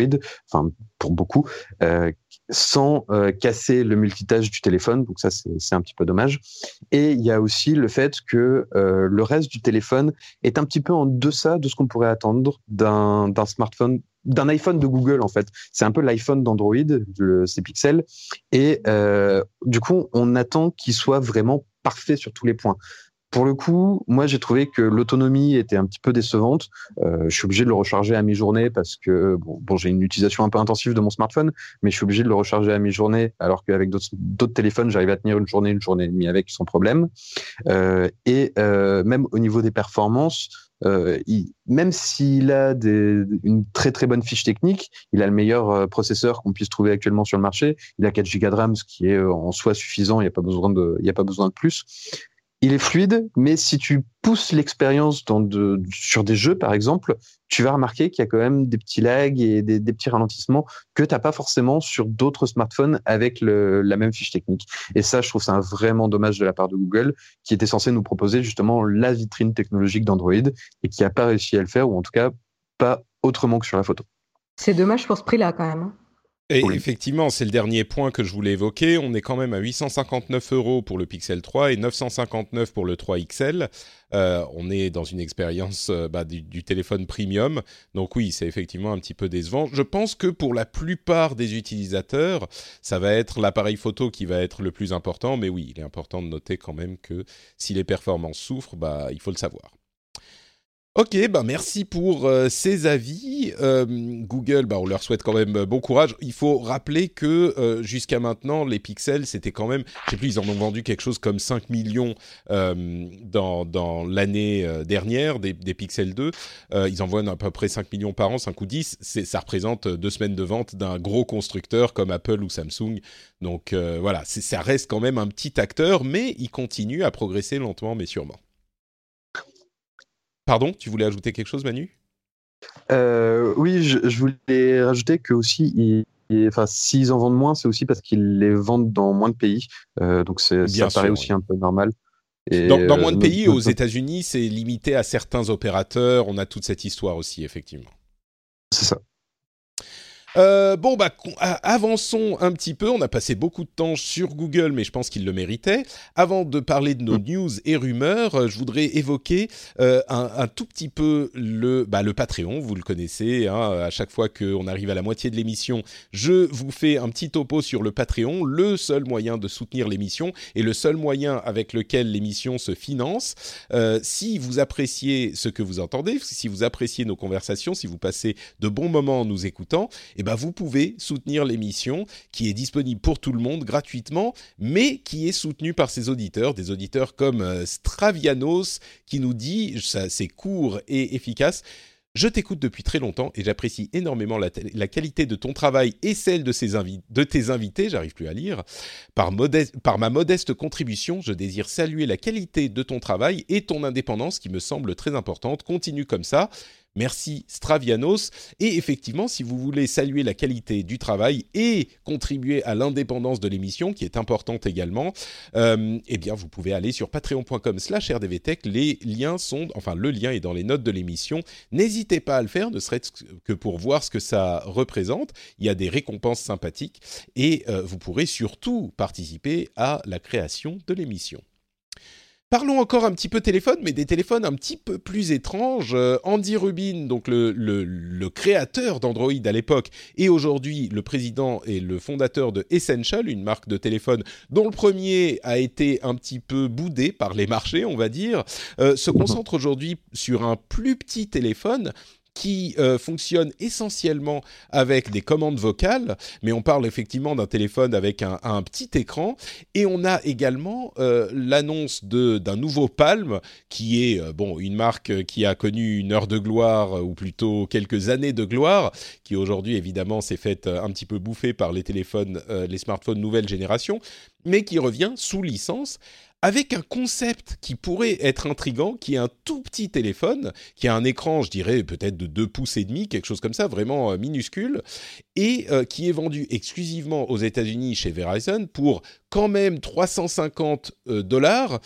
enfin pour beaucoup, euh, sans euh, casser le multitâche du téléphone. Donc ça, c'est un petit peu dommage. Et il y a aussi le fait que le reste du téléphone est un petit peu en deçà de ce qu'on pourrait attendre d'un smartphone, d'un iPhone de Google en fait. C'est un peu l'iPhone d'Android, ces pixels. Et du coup, on attend qu'il soit vraiment parfait sur tous les points. Pour le coup, moi j'ai trouvé que l'autonomie était un petit peu décevante. Euh, je suis obligé de le recharger à mi-journée parce que bon, bon j'ai une utilisation un peu intensive de mon smartphone, mais je suis obligé de le recharger à mi-journée alors qu'avec d'autres d'autres téléphones j'arrive à tenir une journée, une journée et demie avec sans problème. Euh, et euh, même au niveau des performances, euh, il- même s'il a des, une très très bonne fiche technique, il a le meilleur euh, processeur qu'on puisse trouver actuellement sur le marché. Il a 4 Go de RAM, ce qui est euh, en soi suffisant. Il n'y a pas besoin de, il y a pas besoin de plus. Il est fluide, mais si tu pousses l'expérience sur des jeux, par exemple, tu vas remarquer qu'il y a quand même des petits lags et des, petits ralentissements que t'as pas forcément sur d'autres smartphones avec la même fiche technique. Et ça, je trouve ça vraiment dommage de la part de Google, qui était censé nous proposer justement la vitrine technologique d'Android et qui a pas réussi à le faire, ou en tout cas pas autrement que sur la photo. C'est dommage pour ce prix-là quand même. Et effectivement, c'est le dernier point que je voulais évoquer. On est quand même à 859 euros pour le Pixel 3 et 959 pour le 3 XL. Euh, on est dans une expérience euh, bah, du, du téléphone premium. Donc oui, c'est effectivement un petit peu décevant. Je pense que pour la plupart des utilisateurs, ça va être l'appareil photo qui va être le plus important. Mais oui, il est important de noter quand même que si les performances souffrent, bah, il faut le savoir. Ok, bah merci pour euh, ces avis. Euh, Google, bah on leur souhaite quand même euh, bon courage. Il faut rappeler que euh, jusqu'à maintenant, les pixels, c'était quand même, je sais plus, ils en ont vendu quelque chose comme 5 millions euh, dans, l'année dernière, des, des Pixel 2. Euh, ils en vendent à peu près 5 millions par an, 5 ou 10. C'est, ça représente deux semaines de vente d'un gros constructeur comme Apple ou Samsung. Donc voilà, ça reste quand même un petit acteur, mais il continue à progresser lentement mais sûrement. Pardon, tu voulais ajouter quelque chose, Manu? Euh, oui, je, je voulais rajouter que aussi, ils- ils- enfin, s'ils en vendent moins, c'est aussi parce qu'ils les vendent dans moins de pays. Euh, donc ça paraît sûr, aussi un peu normal. Et, dans, dans euh, moins de notre- pays, aux États-Unis, c'est limité à certains opérateurs. On a toute cette histoire aussi, effectivement. C'est ça. Euh, bon, bah, avançons un petit peu. On a passé beaucoup de temps sur Google, mais je pense qu'il le méritait. Avant de parler de nos news et rumeurs, euh, je voudrais évoquer euh, un, un tout petit peu le, bah, le Patreon. Vous le connaissez. Hein, à chaque fois qu'on arrive à la moitié de l'émission, je vous fais un petit topo sur le Patreon, le seul moyen de soutenir l'émission et le seul moyen avec lequel l'émission se finance. Euh, si vous appréciez ce que vous entendez, si vous appréciez nos conversations, si vous passez de bons moments en nous écoutant, eh ben vous pouvez soutenir l'émission qui est disponible pour tout le monde gratuitement, mais qui est soutenue par ses auditeurs, des auditeurs comme euh, Stravianos qui nous dit, c'est court et efficace. Je t'écoute depuis très longtemps et j'apprécie énormément la, qualité de ton travail et celle de, tes invités, j'arrive plus à lire. Par, par ma modeste contribution, je désire saluer la qualité de ton travail et ton indépendance qui me semble très importante. Continue comme ça. Merci Stravianos. Et effectivement, si vous voulez saluer la qualité du travail et contribuer à l'indépendance de l'émission, qui est importante également, euh, eh vous pouvez aller sur patreon.com/slash rdvtech. Les liens sont, enfin, le lien est dans les notes de l'émission. N'hésitez pas à le faire, ne serait-ce que pour voir ce que ça représente. Il y a des récompenses sympathiques et euh, vous pourrez surtout participer à la création de l'émission. Parlons encore un petit peu téléphone, mais des téléphones un petit peu plus étranges. Euh, Andy Rubin, donc le, créateur d'Android à l'époque, et aujourd'hui le président et le fondateur de Essential, une marque de téléphone dont le premier a été un petit peu boudé par les marchés, on va dire, euh, se concentre aujourd'hui sur un plus petit téléphone qui euh, fonctionne essentiellement avec des commandes vocales, mais on parle effectivement d'un téléphone avec un, petit écran, et on a également euh, l'annonce d'un nouveau Palm, qui est euh, bon une marque qui a connu une heure de gloire, ou plutôt quelques années de gloire, qui aujourd'hui évidemment s'est faite un petit peu bouffer par les téléphones, les smartphones nouvelle génération, mais qui revient sous licence avec un concept qui pourrait être intrigant, qui est un tout petit téléphone, qui a un écran, je dirais peut-être de 2 pouces et demi, quelque chose comme ça, vraiment euh, minuscule, et euh, qui est vendu exclusivement aux États-Unis chez Verizon pour quand même 350 euh, dollars,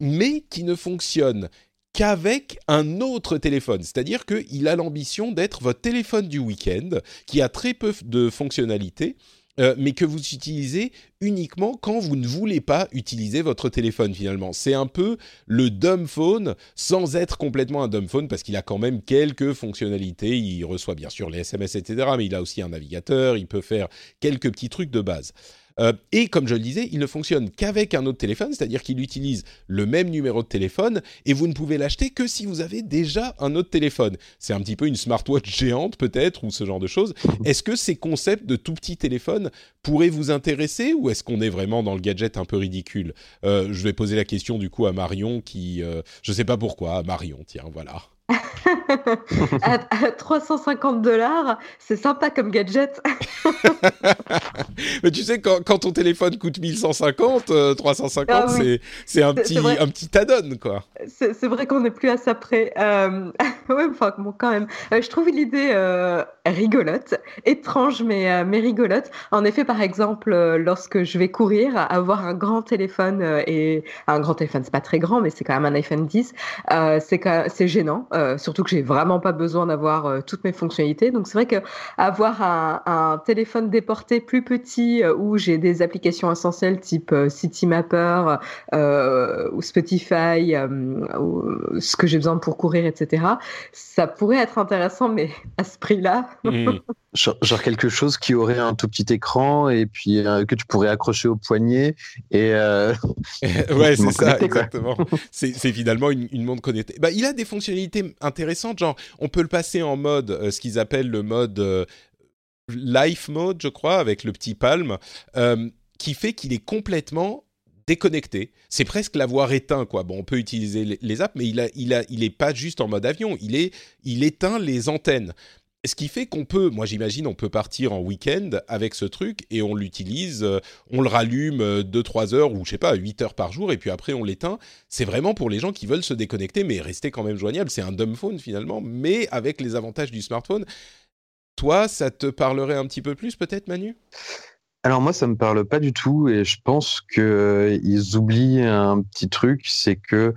mais qui ne fonctionne qu'avec un autre téléphone. C'est-à-dire qu'il a l'ambition d'être votre téléphone du week-end, qui a très peu de fonctionnalités euh, mais que vous utilisez uniquement quand vous ne voulez pas utiliser votre téléphone finalement. C'est un peu le dumb phone sans être complètement un dumb phone parce qu'il a quand même quelques fonctionnalités. Il reçoit bien sûr les SMS, etc. Mais il a aussi un navigateur, il peut faire quelques petits trucs de base. Euh, et comme je le disais, il ne fonctionne qu'avec un autre téléphone, c'est-à-dire qu'il utilise le même numéro de téléphone et vous ne pouvez l'acheter que si vous avez déjà un autre téléphone. C'est un petit peu une smartwatch géante peut-être ou ce genre de choses. Est-ce que ces concepts de tout petit téléphone pourraient vous intéresser ou est-ce qu'on est vraiment dans le gadget un peu ridicule? Euh, Je vais poser la question du coup à Marion qui, euh, je ne sais pas pourquoi, Marion, tiens, voilà. [LAUGHS] à, 350 dollars, c'est sympa comme gadget. [LAUGHS] Mais tu sais, quand, ton téléphone coûte 1150, 350, euh, ah c'est un petit, un petit add-on, quoi. C'est vrai qu'on n'est plus à ça près. Euh... [LAUGHS] ouais, enfin, bon, quand même. Euh, je trouve l'idée euh, rigolote, étrange, mais, mais rigolote. En effet, par exemple, lorsque je vais courir, avoir un grand téléphone et un grand téléphone, c'est pas très grand, mais c'est quand même un iPhone 10, c'est gênant. Euh, surtout que j'ai vraiment pas besoin d'avoir euh, toutes mes fonctionnalités. Donc c'est vrai que avoir un, téléphone déporté plus petit euh, où j'ai des applications essentielles type Citymapper ou Spotify, ou ce que j'ai besoin pour courir, etc. Ça pourrait être intéressant, mais à ce prix-là. Hmm. [LAUGHS] genre, quelque chose qui aurait un tout petit écran et puis que tu pourrais accrocher au poignet et [LAUGHS] ouais c'est ça exactement c'est finalement une, une montre connectée bah, il a des fonctionnalités intéressante. Genre, on peut le passer en mode, euh, ce qu'ils appellent le mode euh, life mode, je crois, avec le petit palme, euh, qui fait qu'il est complètement déconnecté. C'est presque l'avoir éteint, quoi. Bon, on peut utiliser les, apps, mais il a, il a, il est pas juste en mode avion. Il est, il éteint les antennes. Ce qui fait qu'on peut, moi j'imagine, on peut partir en week-end avec ce truc et on l'utilise, euh, on le rallume 2-3 euh, heures ou je sais pas, 8 heures par jour et puis après on l'éteint. C'est vraiment pour les gens qui veulent se déconnecter mais rester quand même joignable. C'est un dumb phone finalement, mais avec les avantages du smartphone. Toi, ça te parlerait un petit peu plus peut-être Manu? Alors moi, ça me parle pas du tout et je pense que euh, oublient un petit truc, c'est que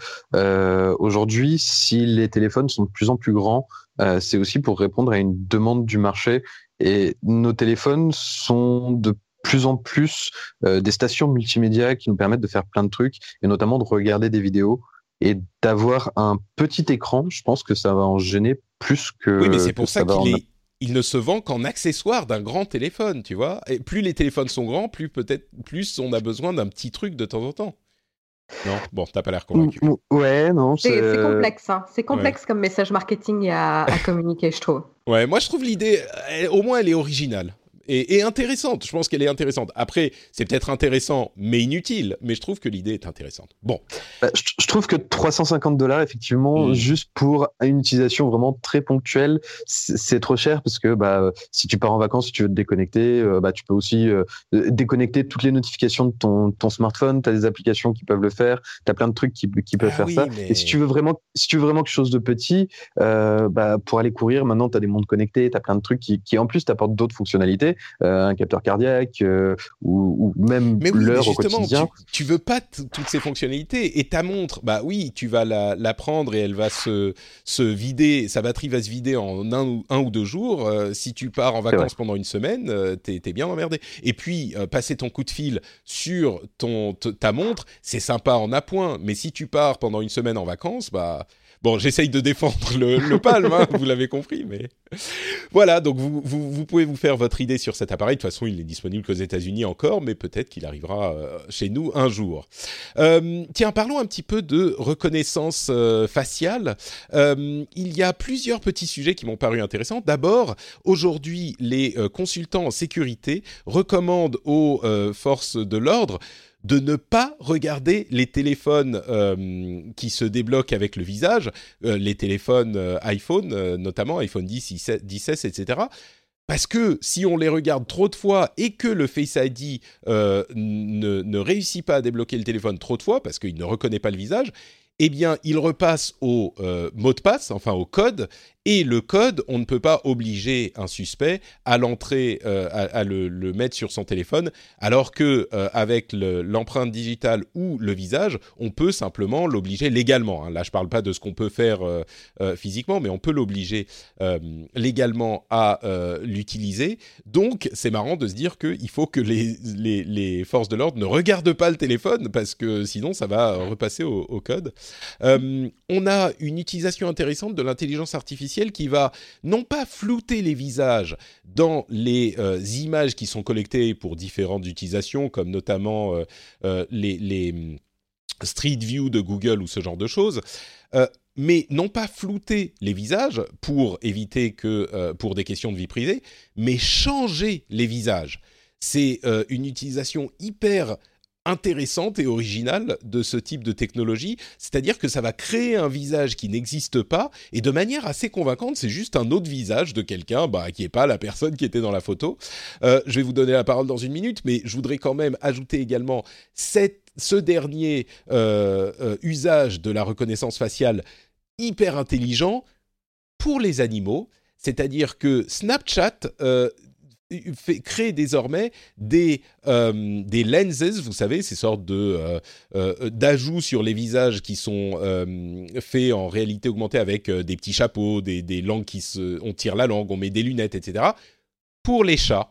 aujourd'hui, si les téléphones sont de plus en plus grands, euh, c'est aussi pour répondre à une demande du marché et nos téléphones sont de plus en plus des stations multimédia qui nous permettent de faire plein de trucs et notamment de regarder des vidéos et d'avoir un petit écran. Je pense que ça va en gêner plus que. Oui, mais c'est pour ça, qu'il est il ne se vend qu'en accessoire d'un grand téléphone, tu vois. Et plus les téléphones sont grands, plus peut-être plus on a besoin d'un petit truc de temps en temps. Non? Bon, t'as pas l'air convaincu. Ouais, non. C'est complexe, hein. C'est complexe comme message marketing à, à communiquer, je trouve. Ouais, moi je trouve l'idée, au moins elle est originale et, intéressante. Je pense qu'elle est intéressante. Après, c'est peut-être intéressant, mais inutile. Mais je trouve que l'idée est intéressante. Bon. Bah, je, trouve que 350 dollars, effectivement, hmm. juste pour une utilisation vraiment très ponctuelle, c'est trop cher parce que bah, si tu pars en vacances, si tu veux te déconnecter, euh, bah, tu peux aussi euh, déconnecter toutes les notifications de ton, ton smartphone. Tu as des applications qui peuvent le faire. Tu as plein de trucs qui, qui peuvent ah faire ça. Et si tu veux vraiment, si tu veux vraiment quelque chose de petit, euh, bah, pour aller courir, maintenant, tu as des montres connectées, tu as plein de trucs qui, qui en plus t'apportent d'autres fonctionnalités. Euh, un capteur cardiaque euh, ou, même l'heure au quotidien. Tu, tu veux pas toutes ces fonctionnalités et ta montre, bah oui, tu vas la, prendre et elle va se, se vider, sa batterie va se vider en un ou, un ou deux jours. Euh, si tu pars en vacances pendant une semaine, t'es es bien emmerdé. Et puis passer ton coup de fil sur ton ta montre, c'est sympa en appoint, mais si tu pars pendant une semaine en vacances, bah Bon, j'essaye de défendre le, palme, hein, vous l'avez compris, mais voilà. Donc vous, vous, pouvez vous faire votre idée sur cet appareil. De toute façon, il n'est disponible qu'aux États-Unis encore, mais peut-être qu'il arrivera euh, chez nous un jour. Euh, tiens, parlons un petit peu de reconnaissance euh, faciale. Il y a plusieurs petits sujets qui m'ont paru intéressants. D'abord, aujourd'hui, les consultants en sécurité recommandent aux forces de l'ordre de ne pas regarder les téléphones euh, qui se débloquent avec le visage, euh, les téléphones euh, iPhone, notamment iPhone 10, 10, etc. Parce que si on les regarde trop de fois et que le Face ID ne, ne, réussit pas à débloquer le téléphone trop de fois, parce qu'il ne reconnaît pas le visage, eh bien, il repasse au mot de passe, enfin au code, et le code, on ne peut pas obliger un suspect à l'entrer, euh, à, le, mettre sur son téléphone, alors que euh, avec l'empreinte digitale ou le visage, on peut simplement l'obliger légalement. Hein. Là, je ne parle pas de ce qu'on peut faire euh, physiquement, mais on peut l'obliger légalement à l'utiliser. Donc, c'est marrant de se dire qu'il faut que les, forces de l'ordre ne regardent pas le téléphone, parce que sinon, ça va repasser au code. on a une utilisation intéressante de l'intelligence artificielle qui va non pas flouter les visages dans les euh, images qui sont collectées pour différentes utilisations, comme notamment euh, euh, les, mm, Street View de Google ou ce genre de choses, mais non pas flouter les visages pour éviter que, pour des questions de vie privée, mais changer les visages. C'est une utilisation hyper intéressante et originale de ce type de technologie, c'est-à-dire que ça va créer un visage qui n'existe pas. Et de manière assez convaincante, c'est juste un autre visage de quelqu'un bah, qui n'est pas la personne qui était dans la photo. Euh, je vais vous donner la parole dans une minute, mais je voudrais quand même ajouter également ce dernier euh, euh, usage de la reconnaissance faciale hyper intelligent pour les animaux, c'est-à-dire que Snapchat fait, crée désormais des, euh, des lenses, vous savez, ces sortes de euh, euh, d'ajouts sur les visages qui sont faits en réalité augmentée avec des petits chapeaux, des langues qui se, on tire la langue, on met des lunettes, etc. Pour les chats.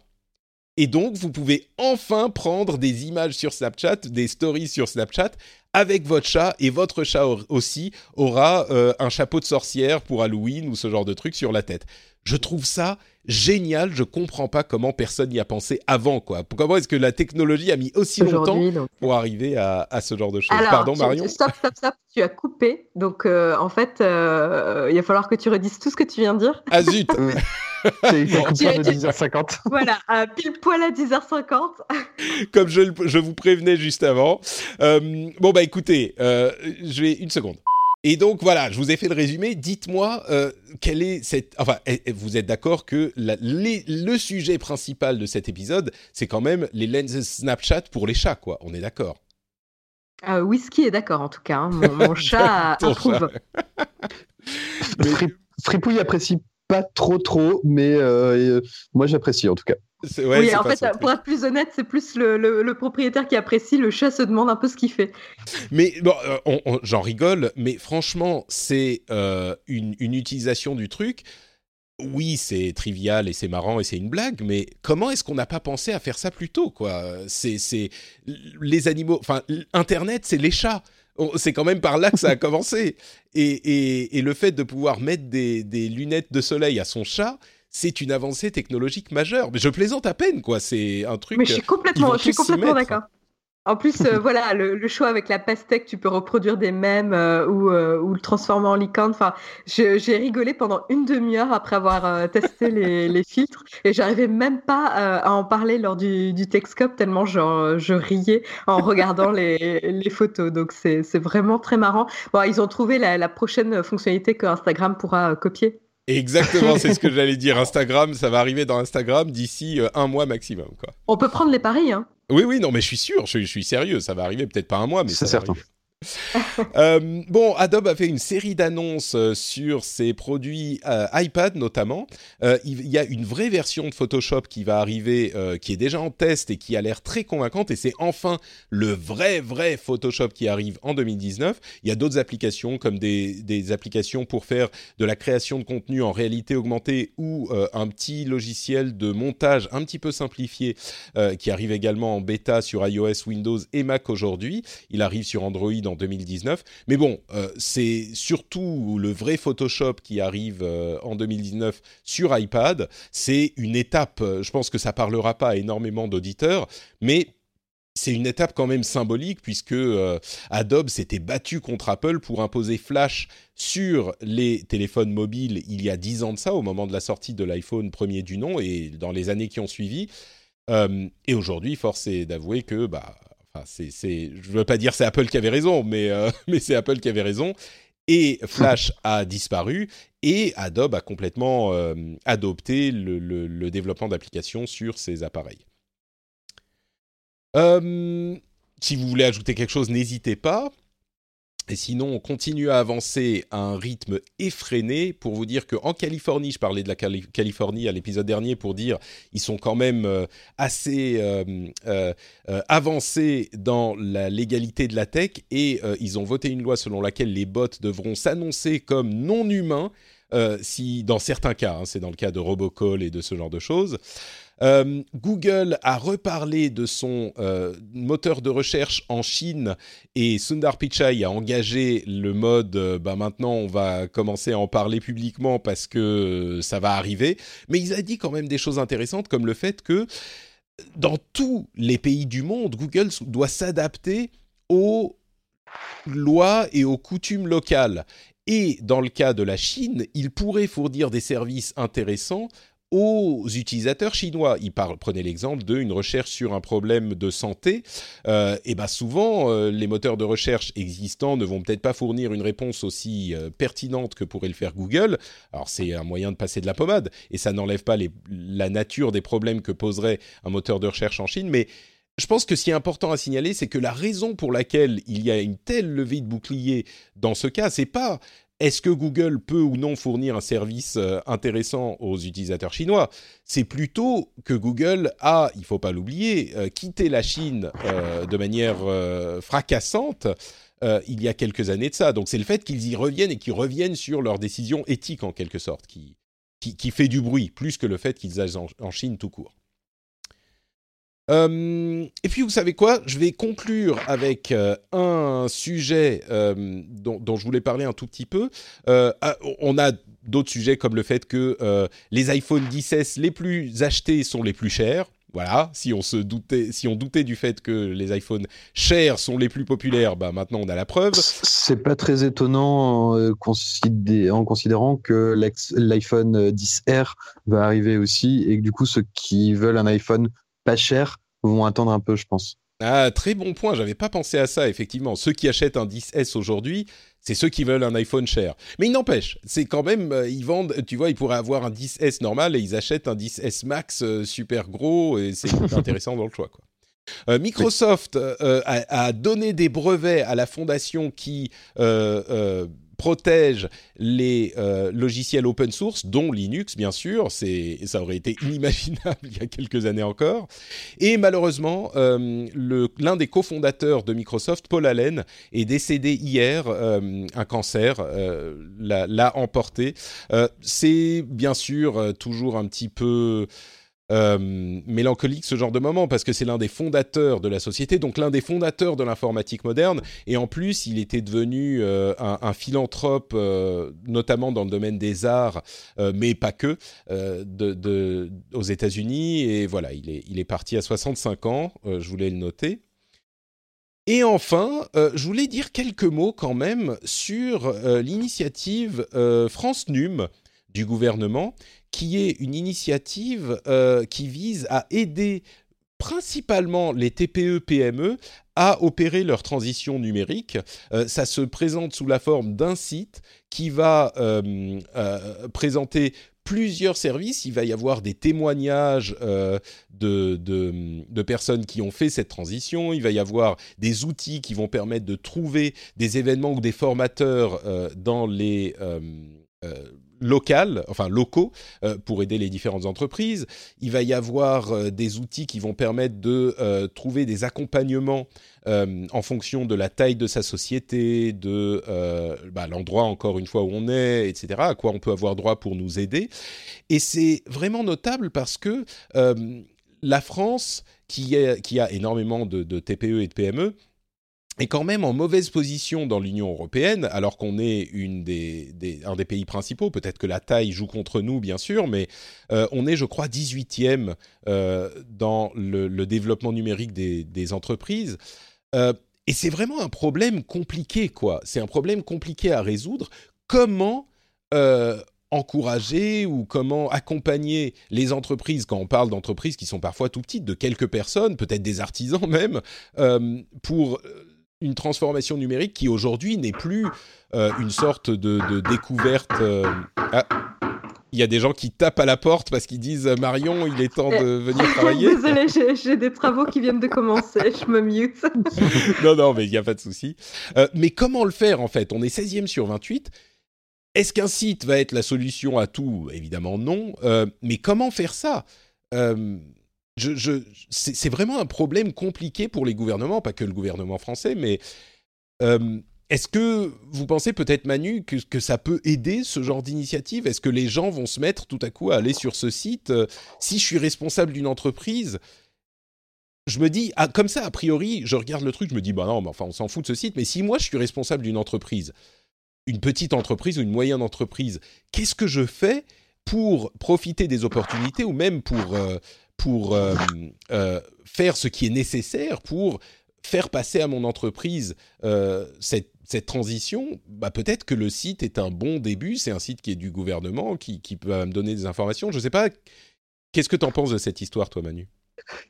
Et donc, vous pouvez enfin prendre des images sur Snapchat, des stories sur Snapchat avec votre chat et votre chat aussi aura un chapeau de sorcière pour Halloween ou ce genre de truc sur la tête. Je trouve ça génial. Je comprends pas comment personne n'y a pensé avant, quoi. Comment est-ce que la technologie a mis aussi longtemps pour arriver à, ce genre de choses? Pardon, Marion? Stop, stop, stop. Tu as coupé. Donc, euh, en fait, euh, il va falloir que tu redises tout ce que tu viens de dire. Ah zut C'est de 10h50. Voilà, pile poil à 10h50. [LAUGHS] Comme je, je, vous prévenais juste avant. Euh, bon, bah écoutez, je vais une seconde. Et donc voilà, je vous ai fait le résumé. Dites-moi euh, quelle est cette. Enfin, vous êtes d'accord que le sujet principal de cet épisode, c'est quand même les lenses Snapchat pour les chats, quoi. On est d'accord. Euh, Whisky est d'accord en tout cas. Hein. Mon, [LAUGHS] chat approuve. [LAUGHS] Fripouille apprécie pas trop trop, mais euh, moi j'apprécie en tout cas oui, en fait, pour être plus honnête, c'est plus le, propriétaire qui apprécie, le chat se demande un peu ce qu'il fait. Mais bon, euh, j'en rigole, mais franchement, c'est euh, une, utilisation du truc. Oui, c'est trivial et c'est marrant et c'est une blague, mais comment est-ce qu'on n'a pas pensé à faire ça plus tôt, quoi? C'est les animaux, enfin, Internet, c'est les chats. C'est quand même par là que ça a commencé. Et, le fait de pouvoir mettre des lunettes de soleil à son chat, c'est une avancée technologique majeure. Mais je plaisante à peine, quoi. C'est un truc. Mais je suis complètement, je suis complètement d'accord. En plus, euh, [LAUGHS] voilà, le, choix avec la pastèque, tu peux reproduire des mèmes euh, ou, euh, ou, le transformer en licorne. Enfin, j'ai rigolé pendant une demi-heure après avoir testé les, [LAUGHS] les, filtres et j'arrivais même pas à en parler lors du, du Texcop tellement genre, je riais en regardant [LAUGHS] les, les photos. Donc, c'est vraiment très marrant. Bon, ils ont trouvé la, la prochaine fonctionnalité que Instagram pourra copier. Exactement, c'est ce que [LAUGHS] j'allais dire. Instagram, ça va arriver dans Instagram d'ici un mois maximum. Quoi. On peut prendre les paris, hein. Oui, oui, non, mais je suis sûr, je, suis sérieux, ça va arriver, peut-être pas un mois, mais c'est certain. Arriver. [LAUGHS] Euh, bon, Adobe a fait une série d'annonces euh, sur ses produits euh, iPad notamment. il y a une vraie version de Photoshop qui va arriver, qui est déjà en test et qui a l'air très convaincante. Et c'est enfin le vrai, vrai Photoshop qui arrive en 2019. Il y a d'autres applications comme des, des, applications pour faire de la création de contenu en réalité augmentée ou un petit logiciel de montage un petit peu simplifié qui arrive également en bêta sur iOS, Windows et Mac aujourd'hui. Il arrive sur Android en 2019. Mais bon, euh, c'est surtout le vrai Photoshop qui arrive euh, en 2019 sur iPad. C'est une étape, euh, je pense que ça parlera pas énormément d'auditeurs, mais c'est une étape quand même symbolique puisque Adobe s'était battu contre Apple pour imposer Flash sur les téléphones mobiles il y a 10 ans de ça, au moment de la sortie de l'iPhone premier du nom et dans les années qui ont suivi. et aujourd'hui, force est d'avouer que bah, Enfin, c'est, je veux pas dire c'est Apple qui avait raison, mais, euh, [LAUGHS] mais c'est Apple qui avait raison. Et Flash [LAUGHS] a disparu et Adobe a complètement euh, adopté le, développement d'applications sur ces appareils. Euh, si vous voulez ajouter quelque chose, n'hésitez pas. Et sinon, on continue à avancer à un rythme effréné pour vous dire qu'en Californie, je parlais de la Californie à l'épisode dernier pour dire ils sont quand même euh, assez euh, euh, avancés dans la légalité de la tech et ils ont voté une loi selon laquelle les bots devront s'annoncer comme non humains si, dans certains cas, hein, c'est dans le cas de robocall et de ce genre de choses. Euh, Google a reparlé de son euh, moteur de recherche en Chine et Sundar Pichai a engagé le mode euh, bah maintenant on va commencer à en parler publiquement parce que ça va arriver. Mais il a dit quand même des choses intéressantes comme le fait que dans tous les pays du monde, Google doit s'adapter aux lois et aux coutumes locales. Et dans le cas de la Chine, il pourrait fournir des services intéressants aux utilisateurs chinois. Prenait l'exemple d'une recherche sur un problème de santé. Euh, et ben souvent, euh, les moteurs de recherche existants ne vont peut-être pas fournir une réponse aussi euh, pertinente que pourrait le faire Google. Alors c'est un moyen de passer de la pommade et ça n'enlève pas la nature des problèmes que poserait un moteur de recherche en Chine, mais je pense que ce qui est important à signaler, c'est que la raison pour laquelle il y a une telle levée de bouclier dans ce cas, c'est pas est-ce que Google peut ou non fournir un service euh, intéressant aux utilisateurs chinois? C'est plutôt que Google a, il faut pas l'oublier, euh, quitté la Chine euh, de manière fracassante il y a quelques années de ça. Donc c'est le fait qu'ils y reviennent et qu'ils reviennent sur leurs décisions éthiques en quelque sorte qui, qui, fait du bruit, plus que le fait qu'ils aillent en Chine tout court. Euh, et puis vous savez quoi? Je vais conclure avec euh, un sujet euh, dont, je voulais parler un tout petit peu. Ah, on a d'autres sujets comme le fait que les iPhone 10s les plus achetés sont les plus chers. Voilà, si on se doutait, si on doutait du fait que les iPhones chers sont les plus populaires, bah maintenant on a la preuve. C'est pas très étonnant en, considérant que l'iPhone 10R va arriver aussi et que du coup ceux qui veulent un iPhone pas cher vont attendre un peu, je pense. Ah, très bon point, j'avais pas pensé à ça, effectivement. Ceux qui achètent un 10S aujourd'hui, c'est ceux qui veulent un iPhone cher. Mais il n'empêche, c'est quand même, euh, ils vendent, tu vois, ils pourraient avoir un 10S normal et ils achètent un 10S Max euh, super gros et c'est intéressant dans le choix. Euh, Microsoft a, donné des brevets à la fondation qui protège les euh, logiciels open source, dont Linux bien sûr, c'est ça aurait été [LAUGHS] inimaginable il y a quelques années encore. Et malheureusement, euh, l'un des cofondateurs de Microsoft, Paul Allen, est décédé hier, euh, un cancer l'a emporté. c'est bien sûr toujours un petit peu euh, mélancolique ce genre de moment parce que c'est l'un des fondateurs de la société, donc l'un des fondateurs de l'informatique moderne. Et en plus, il était devenu euh, un, philanthrope, euh, notamment dans le domaine des arts, mais pas que, de, aux États-Unis. Et voilà, il est, il est parti à 65 ans. je voulais le noter. Et enfin, je voulais dire quelques mots quand même sur l'initiative France Num du gouvernement, qui est une initiative qui vise à aider principalement les TPE-PME à opérer leur transition numérique. ça se présente sous la forme d'un site qui va présenter plusieurs services. Il va y avoir des témoignages euh, de, de, personnes qui ont fait cette transition. Il va y avoir des outils qui vont permettre de trouver des événements ou des formateurs euh, dans les euh, locales, enfin locaux, pour aider les différentes entreprises. Il va y avoir des outils qui vont permettre de trouver des accompagnements euh, en fonction de la taille de sa société, de euh, bah, l'endroit encore une fois où on est, etc., à quoi on peut avoir droit pour nous aider. Et c'est vraiment notable parce que euh, la France, qui, qui, a énormément de, TPE et de PME, est quand même en mauvaise position dans l'Union européenne, alors qu'on est un des pays principaux. Peut-être que la taille joue contre nous, bien sûr, mais on est, je crois, 18e dans le, développement numérique des, entreprises. Euh, et c'est vraiment un problème compliqué, quoi. C'est un problème compliqué à résoudre. Comment euh, encourager ou comment accompagner les entreprises, quand on parle d'entreprises qui sont parfois tout petites, de quelques personnes, peut-être des artisans [LAUGHS] même, euh, pour une transformation numérique qui aujourd'hui n'est plus une sorte de, découverte. Ah, il y a des gens qui tapent à la porte parce qu'ils disent Marion, il est temps de venir [LAUGHS] travailler. Désolée, j'ai des travaux qui viennent de commencer, je me mute. [LAUGHS] non, non, mais il n'y a pas de souci. Euh, mais comment le faire en fait? On est 16e sur 28. Est-ce qu'un site va être la solution à tout? Évidemment non. Euh, mais comment faire ça? Euh, je, C'est vraiment un problème compliqué pour les gouvernements, pas que le gouvernement français, mais est-ce que vous pensez peut-être, Manu, que, ça peut aider ce genre d'initiative? Est-ce que les gens vont se mettre tout à coup à aller sur ce site? Euh, Si je suis responsable d'une entreprise, je me dis, ah, comme ça, a priori, je regarde le truc, je me dis, bah non, mais enfin, on s'en fout de ce site, mais si moi je suis responsable d'une entreprise, une petite entreprise ou une moyenne entreprise, qu'est-ce que je fais pour profiter des opportunités ou même pour, euh, pour euh, faire ce qui est nécessaire pour faire passer à mon entreprise cette cette transition, bah peut-être que le site est un bon début. C'est un site qui est du gouvernement, qui, qui peut me donner des informations. Je ne sais pas. Qu'est-ce que tu en penses de cette histoire, toi, Manu?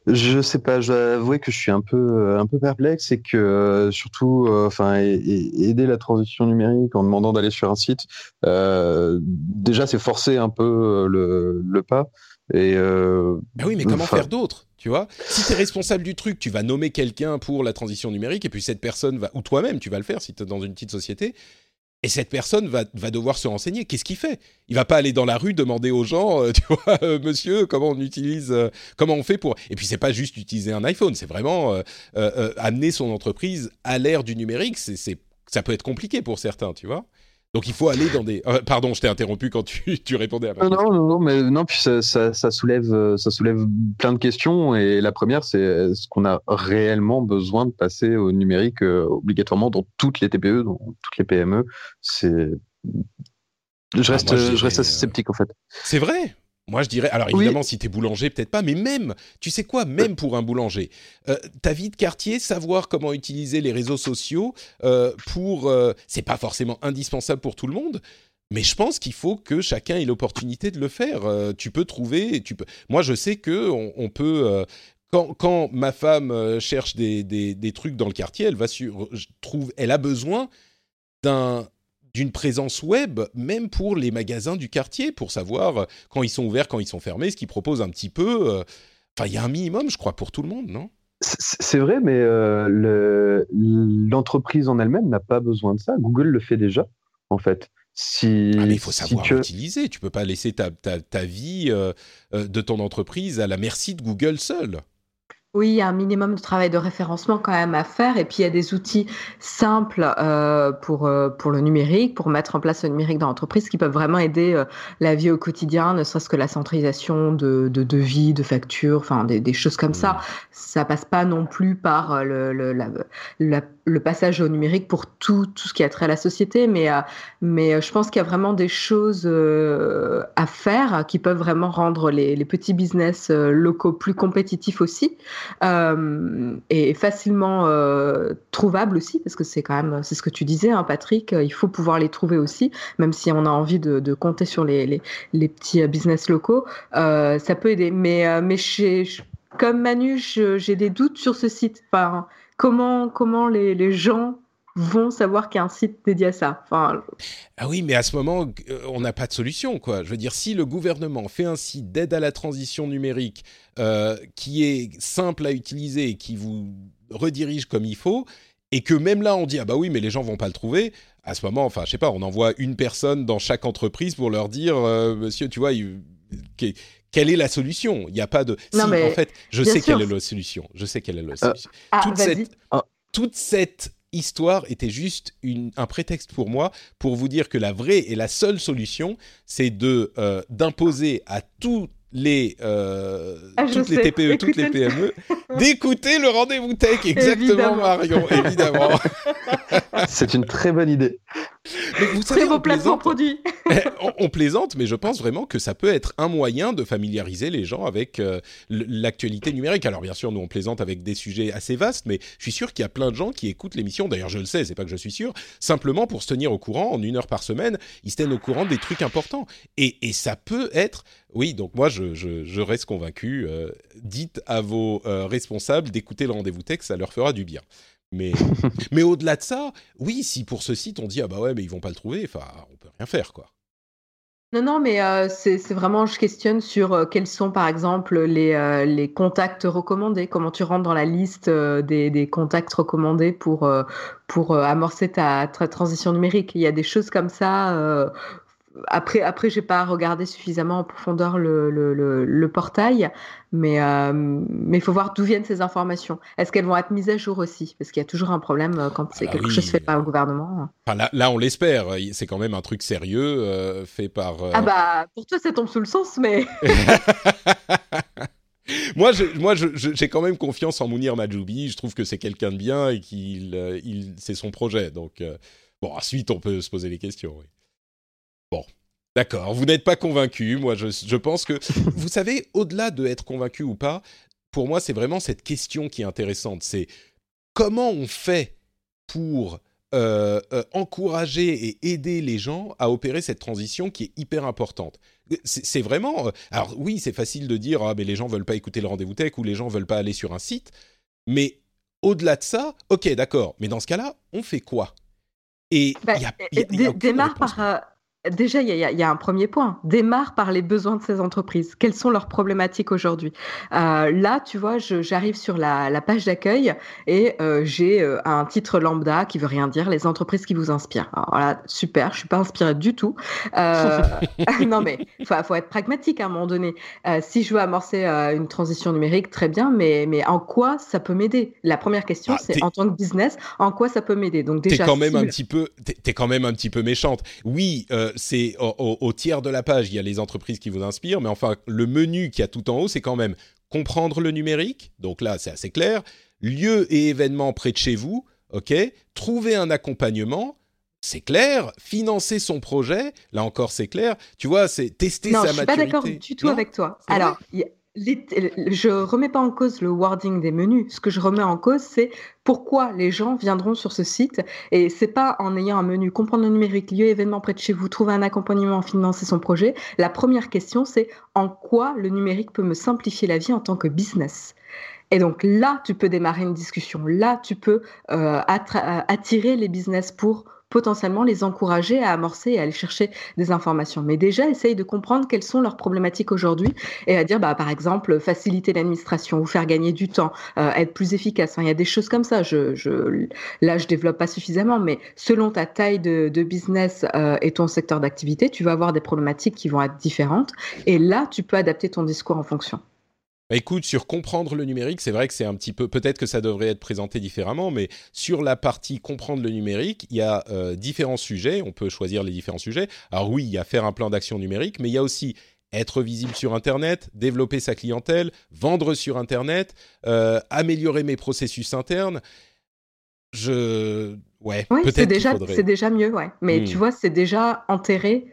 Je sais pas, je dois avouer que je suis un peu un peu perplexe et que euh, surtout, euh, enfin, aider la transition numérique en demandant d'aller sur un site, euh, déjà c'est forcer un peu le, le pas. Et bah oui, mais comment faire d'autre tu vois? Si tu es responsable du truc, tu vas nommer quelqu'un pour la transition numérique, et puis cette personne va, ou toi-même, tu vas le faire si tu es dans une petite société, et cette personne va, va devoir se renseigner. Qu'est-ce qu'il fait? Il va pas aller dans la rue demander aux gens, euh, [LAUGHS] tu vois, euh, monsieur, comment on utilise, euh, comment on fait pour. Et puis c'est pas juste utiliser un iPhone, c'est vraiment amener son entreprise à l'ère du numérique. C'est, ça peut être compliqué pour certains, tu vois? Donc il faut aller dans des. Euh, pardon, je t'ai interrompu quand tu, [LAUGHS] tu répondais à ma question. Non, non, non, mais non, puis ça, ça, ça, soulève, euh, ça soulève plein de questions. Et la première, c'est est-ce qu'on a réellement besoin de passer au numérique euh, obligatoirement dans toutes les TPE, dans toutes les PME C'est. Je ah, reste, je reste assez sceptique en fait. C'est vrai. Moi, je dirais. Alors, évidemment, si tu es boulanger, peut-être pas, mais même, tu sais quoi, même pour un boulanger, euh, ta vie de quartier, savoir comment utiliser les réseaux sociaux euh, pour. Euh, c'est pas forcément indispensable pour tout le monde. Mais je pense qu'il faut que chacun ait l'opportunité de le faire. tu peux trouver, tu peux. Moi, je sais que on, peut. Quand, quand, ma femme cherche des, des, des, trucs dans le quartier, elle va sur, je trouve, elle a besoin d'un d'une présence web, même pour les magasins du quartier, pour savoir euh, quand ils sont ouverts, quand ils sont fermés, ce qu'ils proposent un petit peu. Euh, enfin, il y a un minimum, je crois, pour tout le monde, non? C'est vrai, mais euh, l'entreprise en elle-même n'a pas besoin de ça. Google le fait déjà, en fait. Si, ah, mais il faut savoir si l'utiliser. Tu peux pas laisser ta, ta, vie de ton entreprise à la merci de Google seul. Oui, il y a un minimum de travail de référencement quand même à faire. Et puis, il y a des outils simples euh, pour, euh, pour le numérique, pour mettre en place le numérique dans l'entreprise, qui peuvent vraiment aider euh, la vie au quotidien, ne serait-ce que la centralisation de, de devis, de factures, enfin des, des choses comme ça. Mmh. Ça passe pas non plus par le, le la, la le passage au numérique pour tout, tout ce qui a trait à la société, mais, euh, mais euh, je pense qu'il y a vraiment des choses euh, à faire qui peuvent vraiment rendre les, petits business locaux plus compétitifs aussi et facilement trouvables aussi, parce que c'est quand même, c'est ce que tu disais, hein, Patrick, il faut pouvoir les trouver aussi, même si on a envie de, de compter sur les, les, les, petits business locaux, ça peut aider. Mais, mais chez, comme Manu, j'ai des doutes sur ce site. Enfin, comment, comment les, les gens vont savoir qu'il y a un site dédié à ça? Enfin, ah oui, mais à ce moment, euh, on n'a pas de solution, quoi. Je veux dire, si le gouvernement fait un site d'aide à la transition numérique euh, qui est simple à utiliser et qui vous redirige comme il faut, et que même là on dit ah bah oui, mais les gens vont pas le trouver. À ce moment, enfin, je sais pas, on envoie une personne dans chaque entreprise pour leur dire, euh, monsieur, tu vois, quelle est la solution? Il n'y a pas de. Non, mais en fait, je sais quelle est la solution. Je sais quelle est la solution. Ah, toute, cette, toute cette histoire était juste une, un prétexte pour moi pour vous dire que la vraie et la seule solution, c'est de euh, d'imposer à tout les, euh, ah, toutes les TPE, toutes les PME, d'écouter le rendez-vous tech. [LAUGHS] Exactement, Marion, évidemment. [LAUGHS] C'est une très bonne idée. Vous très beau placement produit. on, plaisante, mais je pense vraiment que ça peut être un moyen de familiariser les gens avec euh, l'actualité numérique. Alors bien sûr, nous on plaisante avec des sujets assez vastes, mais je suis sûr qu'il y a plein de gens qui écoutent l'émission. D'ailleurs, je le sais, c'est pas que je suis sûr. Simplement pour se tenir au courant en une heure par semaine, ils se tiennent au courant des trucs importants. Et, et ça peut être oui, donc moi je, je, reste convaincu. Euh, dites à vos euh, responsables d'écouter le rendez-vous tech, ça leur fera du bien. Mais, [LAUGHS] mais au-delà de ça, oui, si pour ce site on dit ah bah ouais mais ils vont pas le trouver, enfin on peut rien faire quoi. Non, non, mais euh, c'est vraiment, je questionne sur quels sont, par exemple, les, les, contacts recommandés. Comment tu rentres dans la liste des, des, contacts recommandés pour, pour amorcer ta, ta, transition numérique? Il y a des choses comme ça après, après, j'ai pas regardé suffisamment en profondeur le, le, le, portail, mais euh, mais il faut voir d'où viennent ces informations. Est-ce qu'elles vont être mises à jour aussi? Parce qu'il y a toujours un problème euh, quand c'est ah quelque chose fait par le gouvernement. là, là, on l'espère. C'est quand même un truc sérieux euh, fait par. Ah bah, pour toi, ça tombe sous le sens, mais. [LAUGHS] moi, je, moi, j'ai quand même confiance en Mounir Majoubi. Je trouve que c'est quelqu'un de bien et qu'il, il, c'est son projet. Donc, bon, ensuite, on peut se poser les questions. Oui. Bon, d'accord, vous n'êtes pas convaincu. Moi, je, pense que, [LAUGHS] vous savez, au-delà de être convaincu ou pas, pour moi, c'est vraiment cette question qui est intéressante. C'est comment on fait pour euh, euh, encourager et aider les gens à opérer cette transition qui est hyper importante. C'est vraiment. Euh, alors oui, c'est facile de dire ah mais les gens veulent pas écouter le rendez-vous tech ou les gens veulent pas aller sur un site, mais au-delà de ça, ok, d'accord. Mais dans ce cas-là, on fait quoi? Et bah, démarre par Déjà, il y, a un premier point. Démarre par les besoins de ces entreprises. Quelles sont leurs problématiques aujourd'hui? Euh, Là, tu vois, j'arrive sur la, page d'accueil et euh, j'ai euh, un titre lambda qui veut rien dire. Les entreprises qui vous inspirent. Alors, voilà, super. Je suis pas inspirée du tout. [LAUGHS] non, mais il faut, être pragmatique à un moment donné. si je veux amorcer une transition numérique, très bien. Mais, mais en quoi ça peut m'aider? La première question, ah, c'est en tant que business, en quoi ça peut m'aider? Donc déjà, t'es quand même un petit peu, t'es quand même un petit peu méchante. Oui c'est au, tiers de la page, il y a les entreprises qui vous inspirent, mais enfin, le menu qui a tout en haut, c'est quand même comprendre le numérique. Donc là, c'est assez clair. Lieu et événements près de chez vous, ok. Trouver un accompagnement, c'est clair. Financer son projet, là encore, c'est clair. Tu vois, c'est tester sa maturité. Non, je suis pas d'accord du tout avec toi. Alors, je remets pas en cause le wording des menus. Ce que je remets en cause, c'est pourquoi les gens viendront sur ce site. Et c'est pas en ayant un menu comprendre le numérique, lieu événement près de chez vous, trouver un accompagnement, financer son projet. La première question, c'est en quoi le numérique peut me simplifier la vie en tant que business? Et donc là, tu peux démarrer une discussion. Là, tu peux euh, attirer les business pour potentiellement les encourager à amorcer et à aller chercher des informations. Mais déjà, essaye de comprendre quelles sont leurs problématiques aujourd'hui et à dire, bah, par exemple, faciliter l'administration ou faire gagner du temps, euh, être plus efficace. il y a des choses comme ça. Je, je, là, je développe pas suffisamment, mais selon ta taille de, de business euh, et ton secteur d'activité, tu vas avoir des problématiques qui vont être différentes. Et là, tu peux adapter ton discours en fonction. Bah, écoute, sur comprendre le numérique, c'est vrai que c'est un petit peu, peut-être que ça devrait être présenté différemment, mais sur la partie comprendre le numérique, il y a euh, différents sujets, on peut choisir les différents sujets. Alors oui, il y a faire un plan d'action numérique, mais il y a aussi être visible sur Internet, développer sa clientèle, vendre sur Internet, euh, améliorer mes processus internes. je ouais, peut-être c'est déjà, faudrait. déjà mieux, ouais. Mais Hmm. tu vois, c'est déjà enterré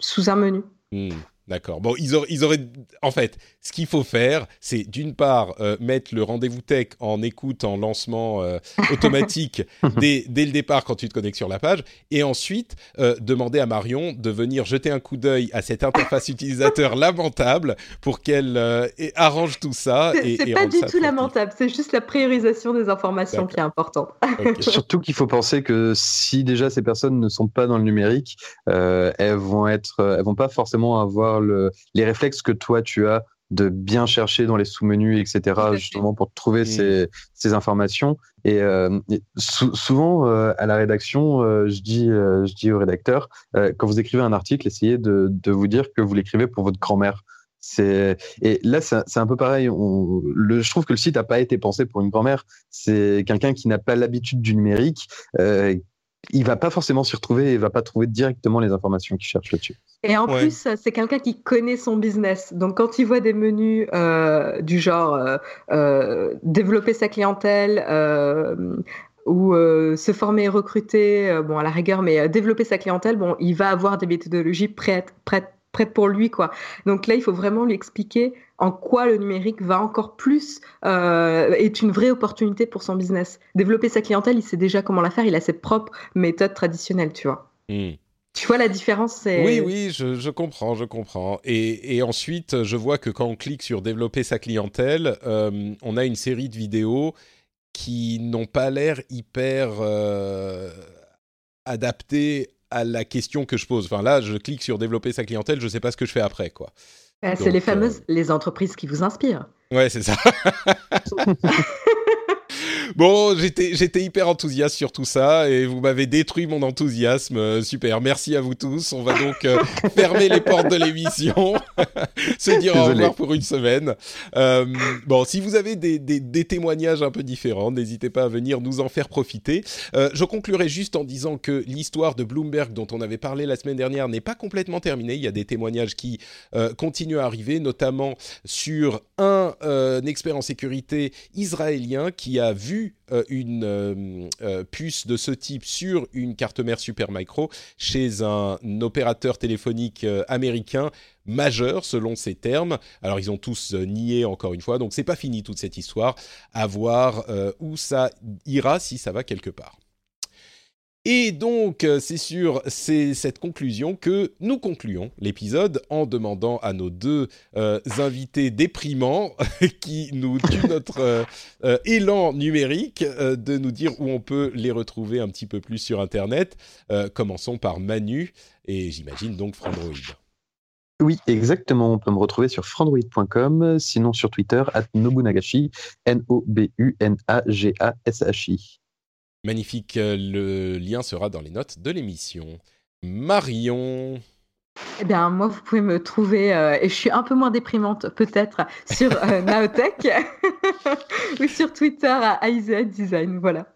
sous un menu. Hmm, D'accord. Bon, ils auraient, ils auraient, en fait, ce qu'il faut faire, c'est d'une part euh, mettre le rendez-vous tech en écoute, en lancement euh, automatique [LAUGHS] dès, dès le départ quand tu te connectes sur la page, et ensuite euh, demander à Marion de venir jeter un coup d'œil à cette interface utilisateur [LAUGHS] lamentable pour qu'elle euh, arrange tout ça. C'est et, c'est et pas rende du ça tout lamentable, c'est juste la priorisation des informations D'accord. qui est importante. [LAUGHS] Surtout qu'il faut penser que si déjà ces personnes ne sont pas dans le numérique, euh, elles vont être, elles vont pas forcément avoir le, les réflexes que toi tu as de bien chercher dans les sous-menus, etc. Justement pour trouver Mm. ces, ces informations. Et, euh, et sou- souvent euh, à la rédaction, euh, je dis, euh, je dis au rédacteur, euh, quand vous écrivez un article, essayez de, de vous dire que vous l'écrivez pour votre grand-mère. C'est et là c'est c'est un peu pareil. On, le, je trouve que le site n'a pas été pensé pour une grand-mère. C'est quelqu'un qui n'a pas l'habitude du numérique. Euh, il va pas forcément s'y retrouver et va pas trouver directement les informations qu'il cherche là-dessus. Et en Ouais. plus, c'est quelqu'un qui connaît son business. Donc, quand il voit des menus euh, du genre euh, euh, développer sa clientèle euh, ou euh, se former et recruter, euh, bon, à la rigueur, mais euh, développer sa clientèle, bon, il va avoir des méthodologies prêtes, prêtes, prêtes pour lui, quoi. Donc là, il faut vraiment lui expliquer en quoi le numérique va encore plus euh, est une vraie opportunité pour son business. Développer sa clientèle, il sait déjà comment la faire. Il a ses propres méthodes traditionnelles, tu vois. Hmm. Tu vois la différence, c'est Oui, oui, je, je comprends, je comprends. Et, et ensuite, je vois que quand on clique sur développer sa clientèle, euh, on a une série de vidéos qui n'ont pas l'air hyper euh, adaptées à la question que je pose. Enfin là, je clique sur développer sa clientèle, je ne sais pas ce que je fais après, quoi. C'est les fameuses les entreprises qui vous inspirent. Ouais, c'est ça. [LAUGHS] bon, j'étais hyper enthousiaste sur tout ça et vous m'avez détruit mon enthousiasme. Euh, super, merci à vous tous. On va donc euh, [LAUGHS] fermer les portes de l'émission, [LAUGHS] se dire au revoir pour une semaine. Euh, bon, si vous avez des, des, des témoignages un peu différents, n'hésitez pas à venir nous en faire profiter. Je conclurai juste en disant que l'histoire de Bloomberg dont on avait parlé la semaine dernière n'est pas complètement terminée. Il y a des témoignages qui continuent à arriver, notamment sur un expert en sécurité israélien qui a vu euh, une euh, euh, puce de ce type sur une carte mère Supermicro chez un opérateur téléphonique américain majeur selon ses termes. Alors ils ont tous nié encore une fois, donc c'est pas fini toute cette histoire. À voir où ça ira si ça va quelque part. Et donc, euh, c'est sur cette conclusion que nous concluons l'épisode en demandant à nos deux euh, invités déprimants [LAUGHS] qui nous tuent notre euh, élan numérique de nous dire où on peut les retrouver un petit peu plus sur Internet. Commençons par Manu et j'imagine donc Frandroid. Oui, exactement. On peut me retrouver sur frandroid.com, sinon sur Twitter, at Nobunagashi, N-O-B-U-N-A-G-A-S-H-I. Magnifique, euh, le lien sera dans les notes de l'émission. Marion. Eh bien, moi, vous pouvez me trouver, euh, et je suis un peu moins déprimante peut-être, sur euh, [LAUGHS] Naotech [LAUGHS] ou sur Twitter à IZ Design. Voilà.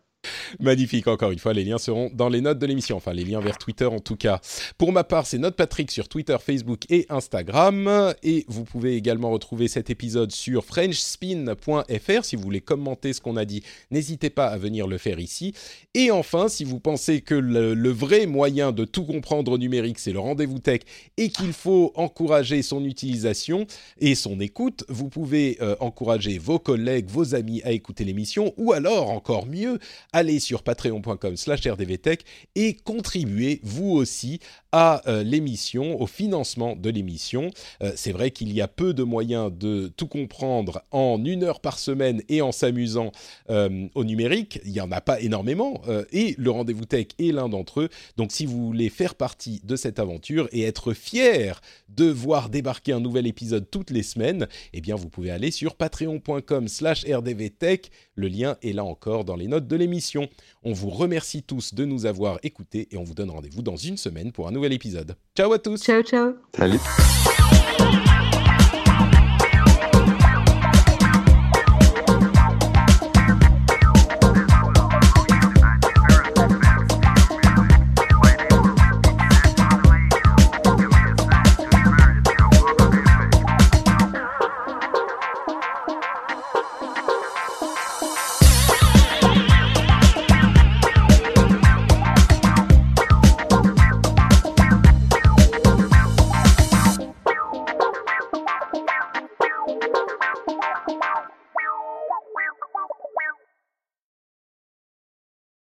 [LAUGHS] Magnifique, encore une fois, les liens seront dans les notes de l'émission, enfin les liens vers Twitter en tout cas. Pour ma part, c'est Note Patrick sur Twitter, Facebook et Instagram. Et vous pouvez également retrouver cet épisode sur frenchspin.fr. Si vous voulez commenter ce qu'on a dit, n'hésitez pas à venir le faire ici. Et enfin, si vous pensez que le, vrai moyen de tout comprendre au numérique, c'est le rendez-vous tech et qu'il faut encourager son utilisation et son écoute, vous pouvez euh, encourager vos collègues, vos amis à écouter l'émission ou alors, encore mieux, allez sur patreon.com slash rdvtech et contribuez vous aussi à euh, l'émission, au financement de l'émission. Euh, c'est vrai qu'il y a peu de moyens de tout comprendre en une heure par semaine et en s'amusant euh, au numérique. Il n'y en a pas énormément et le rendez-vous tech est l'un d'entre eux. Donc si vous voulez faire partie de cette aventure et être fier de voir débarquer un nouvel épisode toutes les semaines, eh bien vous pouvez aller sur patreon.com slash rdvtech. Le lien est là encore dans les notes de l'émission. On vous remercie tous de nous avoir écoutés et on vous donne rendez-vous dans une semaine pour un nouvel épisode. Ciao à tous Ciao, ciao. Salut